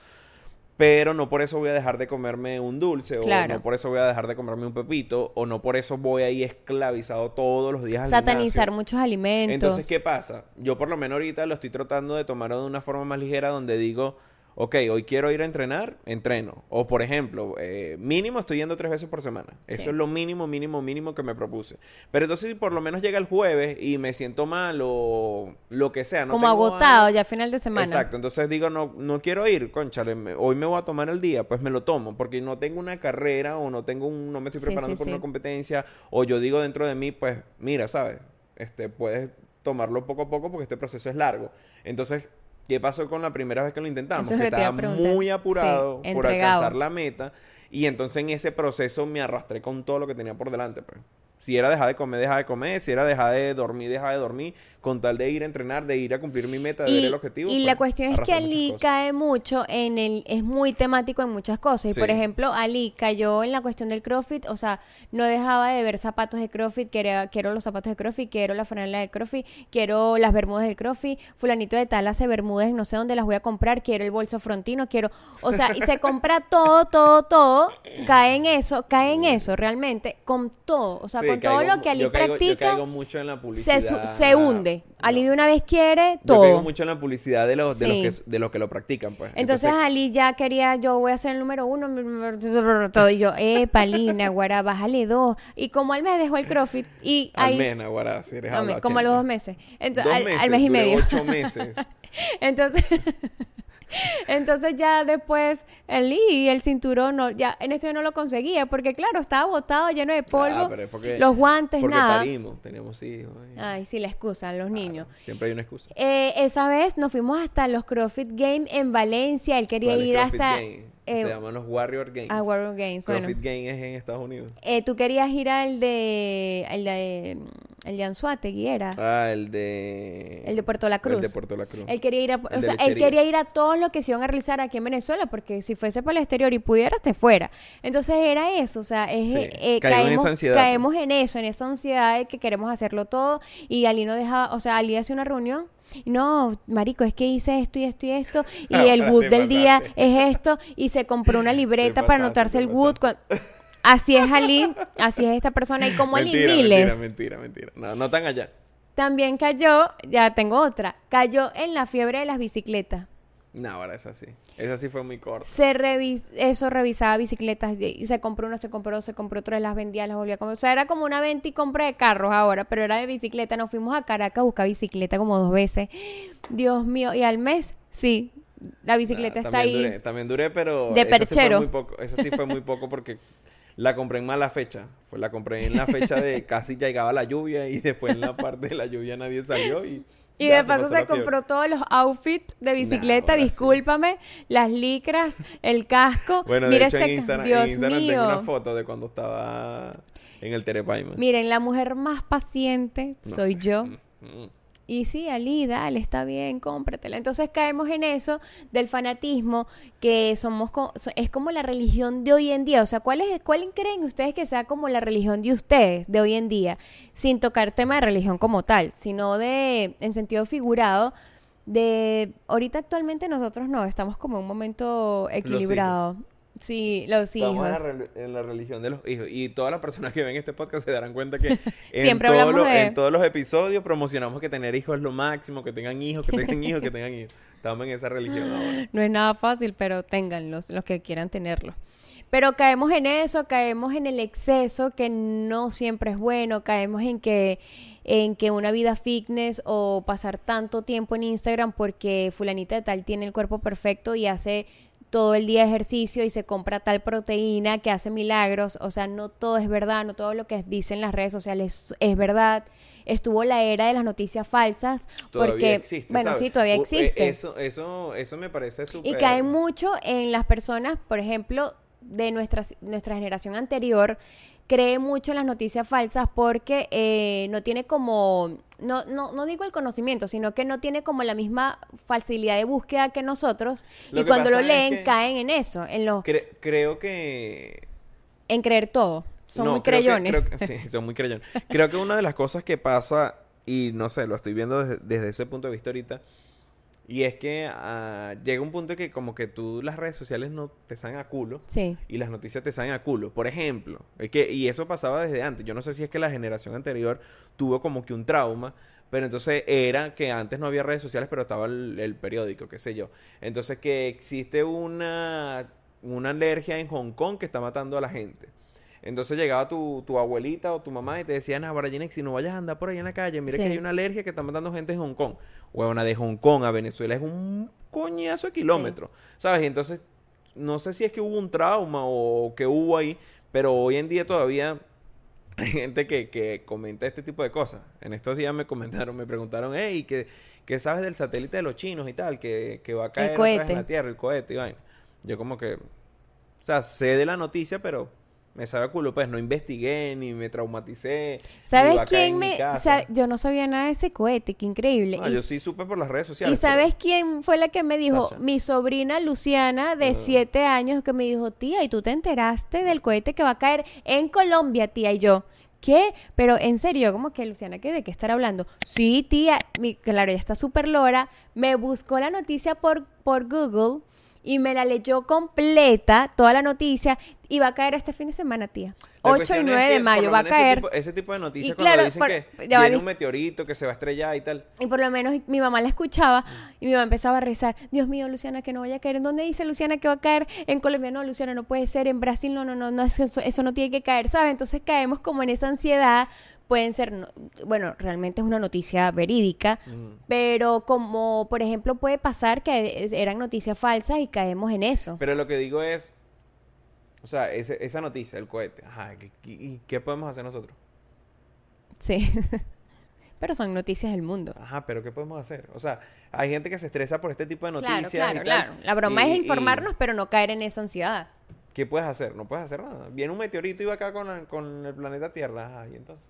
Speaker 2: Pero no por eso voy a dejar de comerme un dulce,
Speaker 1: Claro.
Speaker 2: o no por eso voy a dejar de comerme un pepito, o no por eso voy ahí esclavizado todos los días al
Speaker 1: Satanizar muchos alimentos.
Speaker 2: Entonces, ¿qué pasa? Yo por lo menos ahorita lo estoy tratando de tomar de una forma más ligera donde digo, ok, hoy quiero ir a entrenar, entreno. O por ejemplo, eh, mínimo estoy yendo tres veces por semana. Eso
Speaker 1: Sí.
Speaker 2: es lo mínimo, mínimo, mínimo que me propuse. Pero entonces si por lo menos llega el jueves y me siento mal o lo que sea. No
Speaker 1: como
Speaker 2: tengo
Speaker 1: agotado ya final de semana.
Speaker 2: Exacto, entonces digo, no, no quiero ir, conchale, me- hoy me voy a tomar el día, pues me lo tomo, porque no tengo una carrera o no tengo un, no me estoy preparando
Speaker 1: sí,
Speaker 2: por una competencia, o yo digo dentro de mí, pues, mira, ¿sabes? Este, puedes tomarlo poco a poco porque este proceso es largo. Entonces, ¿qué pasó con la primera vez que lo intentamos?
Speaker 1: Es
Speaker 2: que estaba muy apurado
Speaker 1: Sí,
Speaker 2: por alcanzar la meta, y entonces en ese proceso me arrastré con todo lo que tenía por delante, pues. Si era dejar de comer, dejar de comer. Si era dejar de dormir, dejar de dormir. Con tal de ir a entrenar, de ir a cumplir mi meta, de ver el objetivo.
Speaker 1: y
Speaker 2: pues,
Speaker 1: la cuestión es que Ali
Speaker 2: cosas.
Speaker 1: cae mucho en el, es muy temático en muchas cosas. Y
Speaker 2: Sí.
Speaker 1: por ejemplo, Ali cayó en la cuestión del CrossFit, o sea, no dejaba de ver zapatos de CrossFit, quiero, quiero los zapatos de CrossFit, quiero la franela de CrossFit, quiero las bermudas del CrossFit, fulanito de tal hace bermudas, no sé dónde las voy a comprar, quiero el bolso frontino, quiero, o sea, y se compra todo, todo, todo, cae en eso, cae en eso realmente, con todo, o sea,
Speaker 2: Sí,
Speaker 1: con todo lo que Ali
Speaker 2: yo caigo-
Speaker 1: practica.
Speaker 2: Yo caigo mucho en la
Speaker 1: se,
Speaker 2: publicidad.
Speaker 1: se hunde. Ali de una vez quiere
Speaker 2: Yo caigo
Speaker 1: todo.
Speaker 2: mucho en la publicidad de los, de
Speaker 1: Sí.
Speaker 2: los, que, de los que lo practican, pues.
Speaker 1: Entonces, Ali ya quería, yo voy a ser el número uno, todo. Y yo, eh, Palina, guara, bájale dos. Y como al mes dejó el CrossFit y
Speaker 2: al
Speaker 1: ahí.
Speaker 2: mes, Naguará, si eres
Speaker 1: No, como a los
Speaker 2: 80.
Speaker 1: dos meses. Entonces,
Speaker 2: Dos
Speaker 1: al,
Speaker 2: meses,
Speaker 1: al mes y medio.
Speaker 2: ocho meses.
Speaker 1: Entonces, entonces ya después el y el cinturón no, ya en este no lo conseguía porque claro, estaba botado, lleno de polvo,
Speaker 2: Ah, pero porque-
Speaker 1: los guantes,
Speaker 2: Porque
Speaker 1: nada.
Speaker 2: parimos, teníamos hijos. y-
Speaker 1: Ay, sí, la excusa, los niños.
Speaker 2: Siempre hay una excusa.
Speaker 1: Eh, esa vez nos fuimos hasta los CrossFit Games en Valencia. Él quería
Speaker 2: ¿Cuál es
Speaker 1: ir
Speaker 2: CrossFit
Speaker 1: hasta
Speaker 2: Game?
Speaker 1: eh,
Speaker 2: Se llaman los Warrior Games.
Speaker 1: a Warrior Games. Bueno,
Speaker 2: CrossFit Game es en Estados Unidos.
Speaker 1: eh, tú querías ir al de, al de, el de Anzuategui era,
Speaker 2: Ah, el de...
Speaker 1: el de Puerto La Cruz.
Speaker 2: El de Puerto La Cruz.
Speaker 1: Él quería ir a, o sea, él quería ir a todos los que se iban a realizar aquí en Venezuela, porque si fuese para el exterior y pudiera, te fuera. Entonces era eso, o sea, es,
Speaker 2: Sí,
Speaker 1: eh,
Speaker 2: caigo en
Speaker 1: caemos,
Speaker 2: esa ansiedad,
Speaker 1: caemos en eso, en esa ansiedad de que queremos hacerlo todo, y Ali no dejaba, o sea, Ali hace una reunión. No, marico, es que hice esto y esto y esto, y
Speaker 2: Ah,
Speaker 1: el wood del día es esto, y se compró una libreta para anotarse el wood. Así es Ali, así es esta persona, y como Ali
Speaker 2: mentira,
Speaker 1: miles.
Speaker 2: mentira, mentira, mentira. No, no tan allá.
Speaker 1: También cayó, ya tengo otra, cayó en la fiebre de las bicicletas.
Speaker 2: No, ahora es así. Esa sí fue muy corta.
Speaker 1: Se revis eso revisaba bicicletas y se compró una, se compró dos, se compró otra, las vendía, las volvía a comprar. O sea, era como una venta y compra de carros ahora, pero era de bicicleta. Nos fuimos a Caracas a buscar bicicleta como dos veces. Dios mío, y al mes, sí, la bicicleta
Speaker 2: Ah,
Speaker 1: está ahí.
Speaker 2: Duré, también duré, pero.
Speaker 1: De
Speaker 2: esa sí fue
Speaker 1: perchero.
Speaker 2: muy poco. Esa sí fue muy poco porque la compré en mala fecha. Fue, la compré en la fecha de casi llegaba la lluvia y después en la parte de la lluvia nadie salió y.
Speaker 1: Y
Speaker 2: ya
Speaker 1: de paso se compró todos los outfits de bicicleta,
Speaker 2: sí.
Speaker 1: discúlpame, las licras, el casco.
Speaker 2: Bueno,
Speaker 1: Mira
Speaker 2: de hecho
Speaker 1: este
Speaker 2: en Instagram,
Speaker 1: Dios
Speaker 2: en Instagram
Speaker 1: mío.
Speaker 2: tengo una foto de cuando estaba en el Terepaima.
Speaker 1: Miren, la mujer más paciente
Speaker 2: No
Speaker 1: soy
Speaker 2: sé.
Speaker 1: yo.
Speaker 2: Mm, mm.
Speaker 1: Y sí, Ali, dale, está bien, cómpratela. Entonces caemos en eso del fanatismo, que somos co- es como la religión de hoy en día. O sea, ¿cuál, es, ¿cuál creen ustedes que sea como la religión de ustedes de hoy en día? Sin tocar tema de religión como tal, sino de, en sentido figurado, de ahorita actualmente nosotros no, estamos como en un momento equilibrado. Sí, los hijos.
Speaker 2: Estamos en la, rel- en la religión de los hijos. Y todas las personas que ven este podcast se darán cuenta que en,
Speaker 1: Siempre
Speaker 2: todos
Speaker 1: hablamos
Speaker 2: los-
Speaker 1: de-
Speaker 2: en todos los episodios promocionamos que tener hijos es lo máximo, que tengan hijos, que tengan hijos, que tengan hijos. Estamos en esa religión ahora.
Speaker 1: No es nada fácil, pero ténganlos, los que quieran tenerlo. Pero caemos en eso, caemos en el exceso que no siempre es bueno, caemos en que en que una vida fitness o pasar tanto tiempo en Instagram porque fulanita de tal tiene el cuerpo perfecto y hace todo el día ejercicio y se compra tal proteína que hace milagros, o sea, no todo es verdad, no todo lo que dicen las redes sociales es verdad. Estuvo la era de las noticias falsas
Speaker 2: Todavía
Speaker 1: porque
Speaker 2: existe.
Speaker 1: bueno,
Speaker 2: ¿sabes?
Speaker 1: sí, todavía
Speaker 2: eh,
Speaker 1: existe.
Speaker 2: Eso, eso, eso me parece súper.
Speaker 1: Y cae mucho en las personas, por ejemplo, de nuestra, nuestra generación anterior, cree mucho en las noticias falsas porque eh, no tiene como, no, no, no digo el conocimiento, sino que no tiene como la misma facilidad de búsqueda que nosotros.
Speaker 2: Lo
Speaker 1: y
Speaker 2: que
Speaker 1: cuando lo
Speaker 2: es
Speaker 1: leen,
Speaker 2: que-
Speaker 1: caen en eso, en, los,
Speaker 2: Cre- creo que
Speaker 1: en creer todo. Son
Speaker 2: No,
Speaker 1: muy
Speaker 2: creo que-
Speaker 1: creyones.
Speaker 2: creo que- sí, son muy creyones. Creo que una de las cosas que pasa, y no sé, lo estoy viendo desde, desde ese punto de vista ahorita, Y es que ah, llega un punto que como que tú las redes sociales no te salen a culo
Speaker 1: Sí.
Speaker 2: y las noticias te salen a culo. Por ejemplo, es que, y eso pasaba desde antes. Yo no sé si es que la generación anterior tuvo como que un trauma, pero entonces era que antes no había redes sociales, pero estaba el, el periódico, qué sé yo. Entonces que existe una, una alergia en Hong Kong que está matando a la gente. Entonces llegaba tu, tu abuelita o tu mamá y te decía, nah, Ginex, si no vayas a andar por ahí en la calle, mira
Speaker 1: Sí.
Speaker 2: que hay una alergia que está matando gente en Hong Kong. Huevona, de Hong Kong a Venezuela es un coñazo de kilómetros, ¿sabes? Y entonces, no sé si es que hubo un trauma o que hubo ahí, pero hoy en día todavía hay gente que, que comenta este tipo de cosas. En estos días me comentaron, me preguntaron, hey, ¿qué, qué sabes del satélite de los chinos y tal? Que, que va a caer vez
Speaker 1: cohete.
Speaker 2: en la Tierra, el cohete y vaina. Yo como que, o sea, sé de la noticia, pero me sabe a culo, pues no investigué ni me traumaticé.
Speaker 1: ¿Sabes quién me...? Yo no sabía nada de ese cohete, qué increíble.
Speaker 2: Ah,
Speaker 1: Y
Speaker 2: yo sí supe por las redes
Speaker 1: ¿Y
Speaker 2: sociales.
Speaker 1: sabes quién fue la que me dijo?
Speaker 2: Sacha.
Speaker 1: Mi sobrina Luciana, de
Speaker 2: Ah.
Speaker 1: 7 años, que me dijo, tía, ¿y tú te enteraste del cohete que va a caer en Colombia, tía? Y yo, ¿qué? Pero en serio, como que Luciana, ¿qué, ¿de qué estar hablando? Sí, tía, mi, claro, ella está súper lora. Me buscó la noticia por, por Google y me la leyó completa, toda la noticia, y va a caer este fin de semana, tía.
Speaker 2: La
Speaker 1: 8 y
Speaker 2: cuestión es
Speaker 1: 9
Speaker 2: que,
Speaker 1: de mayo va a caer.
Speaker 2: tipo- Ese tipo, de noticias
Speaker 1: Y
Speaker 2: cuando
Speaker 1: claro,
Speaker 2: dicen
Speaker 1: por-
Speaker 2: que viene un meteorito que se va a estrellar y tal.
Speaker 1: Y por lo menos mi mamá la escuchaba y mi mamá empezaba a rezar, Dios mío, Luciana, que no vaya a caer. ¿En dónde dice Luciana que va a caer? En Colombia, no, Luciana, no puede ser. En Brasil, no, no, no, no es eso, eso no tiene que caer, ¿sabes? Entonces caemos como en esa ansiedad. Pueden ser, no- bueno, realmente es una noticia verídica,
Speaker 2: Mm.
Speaker 1: pero como, por ejemplo, puede pasar que eran noticias falsas y caemos en eso.
Speaker 2: Pero lo que digo es, o sea, ese- esa noticia, el cohete, ajá, ¿qué- qué- ¿y qué podemos hacer nosotros?
Speaker 1: Sí. pero son noticias del mundo.
Speaker 2: Ajá, pero ¿qué podemos hacer? O sea, hay gente que se estresa por este tipo de
Speaker 1: Claro,
Speaker 2: noticias.
Speaker 1: claro,
Speaker 2: y tal,
Speaker 1: claro. La broma
Speaker 2: y-
Speaker 1: es
Speaker 2: y
Speaker 1: informarnos, pero no caer en esa ansiedad.
Speaker 2: ¿Qué puedes hacer? No puedes hacer nada. Viene un meteorito y va acá con, con el planeta Tierra, ajá, y entonces.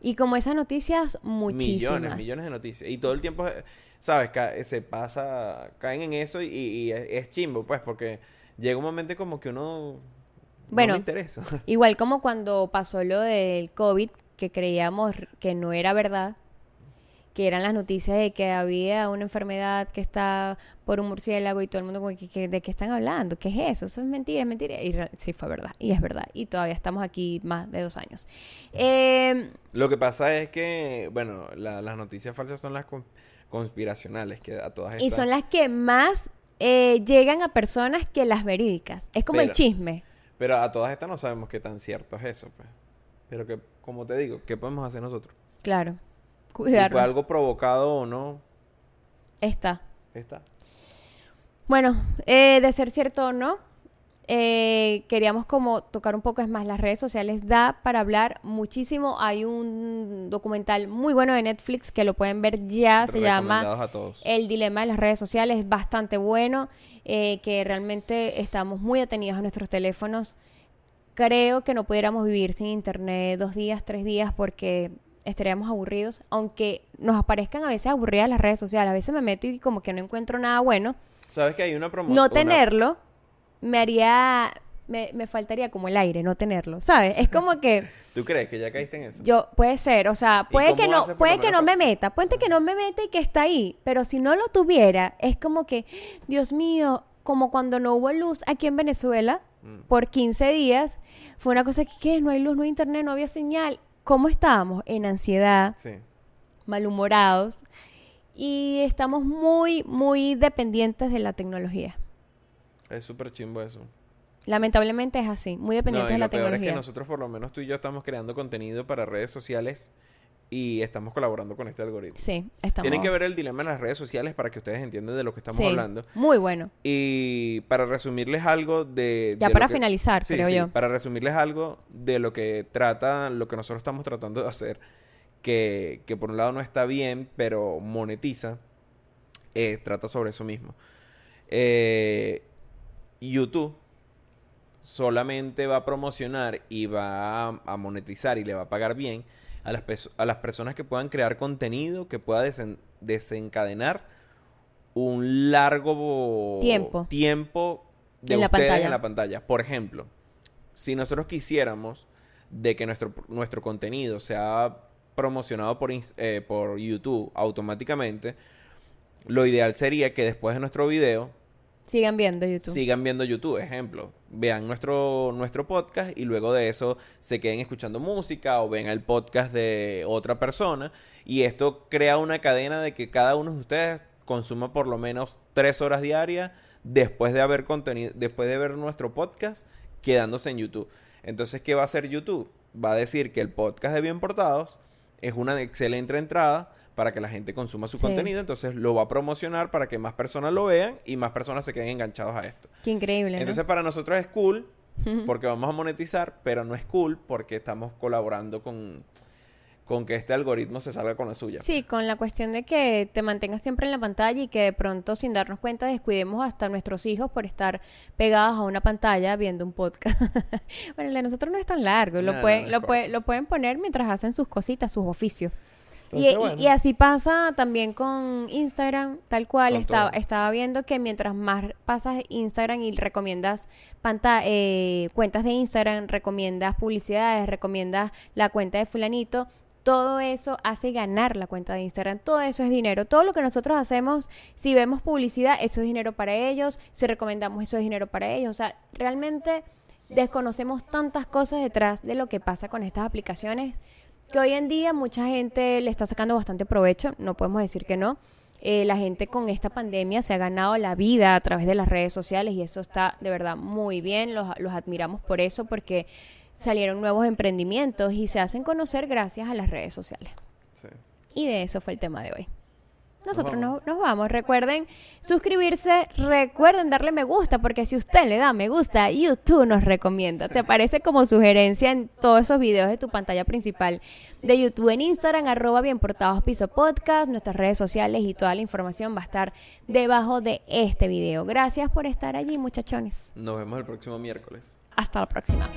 Speaker 1: Y como esas noticias, muchísimas.
Speaker 2: Millones, millones de noticias. Y todo el tiempo, eh, ¿sabes? Ca- se pasa, caen en eso y, es chimbo, pues, porque llega un momento como que uno...
Speaker 1: Bueno.
Speaker 2: No me interesa.
Speaker 1: Igual como cuando pasó lo del COVID, que creíamos que no era verdad, que eran las noticias de que había una enfermedad que está por un murciélago y todo el mundo como ¿de qué están hablando? ¿Qué es eso? Eso es mentira, es mentira. Y sí fue verdad, y es verdad. Y todavía estamos aquí más de dos años. Eh,
Speaker 2: Lo que pasa es que, bueno, la- las noticias falsas son las con- conspiracionales, que a todas estas...
Speaker 1: y son las que más eh, llegan a personas que las verídicas. Es como el chisme.
Speaker 2: Pero a todas estas no sabemos qué tan cierto es eso, pues. Pero que, como te digo, ¿qué podemos hacer nosotros?
Speaker 1: Claro.
Speaker 2: Si fue algo provocado o no,
Speaker 1: Está.
Speaker 2: está.
Speaker 1: Bueno, eh, de ser cierto o no, eh, queríamos como tocar un poco es más las redes sociales da para hablar muchísimo. Hay un documental muy bueno de Netflix que lo pueden ver ya, se llama. El dilema de las redes sociales, es bastante bueno, eh, que realmente estamos muy atenidos a nuestros teléfonos. Creo que no pudiéramos vivir sin internet dos días, tres días porque estaríamos aburridos, aunque nos aparezcan a veces aburridas las redes sociales. A veces me meto y como que no encuentro nada bueno
Speaker 2: ¿Sabes que hay una promoción?
Speaker 1: no tenerlo me haría me, me faltaría como el aire no tenerlo sabes es como que
Speaker 2: ¿Tú crees que ya caíste en eso?
Speaker 1: yo puede ser o sea
Speaker 2: ¿Y
Speaker 1: puede que no puede que no me meta puede que no me meta y que está ahí pero si no lo tuviera es como que Dios mío como cuando no hubo luz aquí en Venezuela
Speaker 2: Mm.
Speaker 1: por 15 días fue una cosa que ¿qué? no hay luz no hay internet no había señal cómo estábamos en ansiedad
Speaker 2: Sí.
Speaker 1: malhumorados y estamos muy muy dependientes de la tecnología
Speaker 2: Es súper chimbo eso.
Speaker 1: Lamentablemente es así, muy
Speaker 2: No,
Speaker 1: dependientes
Speaker 2: y
Speaker 1: de la
Speaker 2: lo peor es
Speaker 1: tecnología.
Speaker 2: que nosotros, por lo menos tú y yo, estamos creando contenido para redes sociales y estamos colaborando con este algoritmo.
Speaker 1: Sí, estamos.
Speaker 2: Tienen que ver el dilema en las redes sociales para que ustedes entiendan de lo que estamos
Speaker 1: Sí,
Speaker 2: hablando.
Speaker 1: Muy bueno.
Speaker 2: Y para resumirles algo de...
Speaker 1: Ya
Speaker 2: de
Speaker 1: para
Speaker 2: lo que-
Speaker 1: finalizar,
Speaker 2: Sí,
Speaker 1: creo
Speaker 2: sí,
Speaker 1: yo.
Speaker 2: Para resumirles algo de lo que trata, lo que nosotros estamos tratando de hacer, que, que por un lado no está bien, pero monetiza, eh, trata sobre eso mismo. Eh, YouTube solamente va a promocionar y va a, a monetizar y le va a pagar bien a las, a las personas que puedan crear contenido que pueda desen- desencadenar un largo
Speaker 1: Tiempo.
Speaker 2: tiempo de
Speaker 1: En la
Speaker 2: ustedes
Speaker 1: pantalla.
Speaker 2: en la pantalla. Por ejemplo, si nosotros quisiéramos de que nuestro, nuestro contenido sea promocionado por, eh, por YouTube automáticamente, lo ideal sería que después de nuestro video
Speaker 1: Sigan viendo YouTube.
Speaker 2: sigan viendo YouTube, ejemplo, vean nuestro, nuestro podcast y luego de eso se queden escuchando música o ven el podcast de otra persona y esto crea una cadena de que cada uno de ustedes consuma por lo menos tres horas diarias después de haber contenido, después de ver nuestro podcast quedándose en YouTube. Entonces, ¿qué va a hacer YouTube? Va a decir que el podcast de Bien Portados es una excelente entrada para que la gente consuma su
Speaker 1: Sí.
Speaker 2: contenido, entonces lo va a promocionar para que más personas lo vean y más personas se queden enganchados a esto.
Speaker 1: Qué increíble. ¿no?
Speaker 2: Entonces para nosotros es cool porque vamos a monetizar, pero no es cool porque estamos colaborando con, con que este algoritmo se salga con la suya.
Speaker 1: Sí, con la cuestión de que te mantengas siempre en la pantalla y que de pronto sin darnos cuenta descuidemos hasta nuestros hijos por estar pegados a una pantalla viendo un podcast. bueno, el de nosotros no es tan largo,
Speaker 2: No,
Speaker 1: pueden,
Speaker 2: no
Speaker 1: lo, puede- lo pueden poner mientras hacen sus cositas, sus oficios. Y,
Speaker 2: Entonces,
Speaker 1: y-
Speaker 2: bueno.
Speaker 1: y así pasa también con Instagram, tal cual.
Speaker 2: Con
Speaker 1: Estaba,
Speaker 2: todo.
Speaker 1: estaba viendo que mientras más pasas Instagram y recomiendas panta eh, cuentas de Instagram, recomiendas publicidades, recomiendas la cuenta de fulanito, todo eso hace ganar la cuenta de Instagram. Todo eso es dinero. Todo lo que nosotros hacemos, si vemos publicidad, eso es dinero para ellos. Si recomendamos, eso es dinero para ellos. O sea, realmente desconocemos tantas cosas detrás de lo que pasa con estas aplicaciones que hoy en día mucha gente le está sacando bastante provecho, no podemos decir que no. Eh, la gente con esta pandemia se ha ganado la vida a través de las redes sociales y eso está de verdad muy bien, los, los admiramos por eso porque salieron nuevos emprendimientos y se hacen conocer gracias a las redes sociales.
Speaker 2: Sí.
Speaker 1: Y de eso fue el tema de hoy. Nosotros nos, nos vamos. Recuerden suscribirse, recuerden darle me gusta, porque si usted le da me gusta, YouTube nos recomienda. ¿Te parece como sugerencia en todos esos videos de tu pantalla principal de YouTube en Instagram, arroba bien portados piso podcast, nuestras redes sociales y toda la información va a estar debajo de este video. Gracias por estar allí, muchachones.
Speaker 2: Nos vemos el próximo miércoles.
Speaker 1: Hasta la próxima.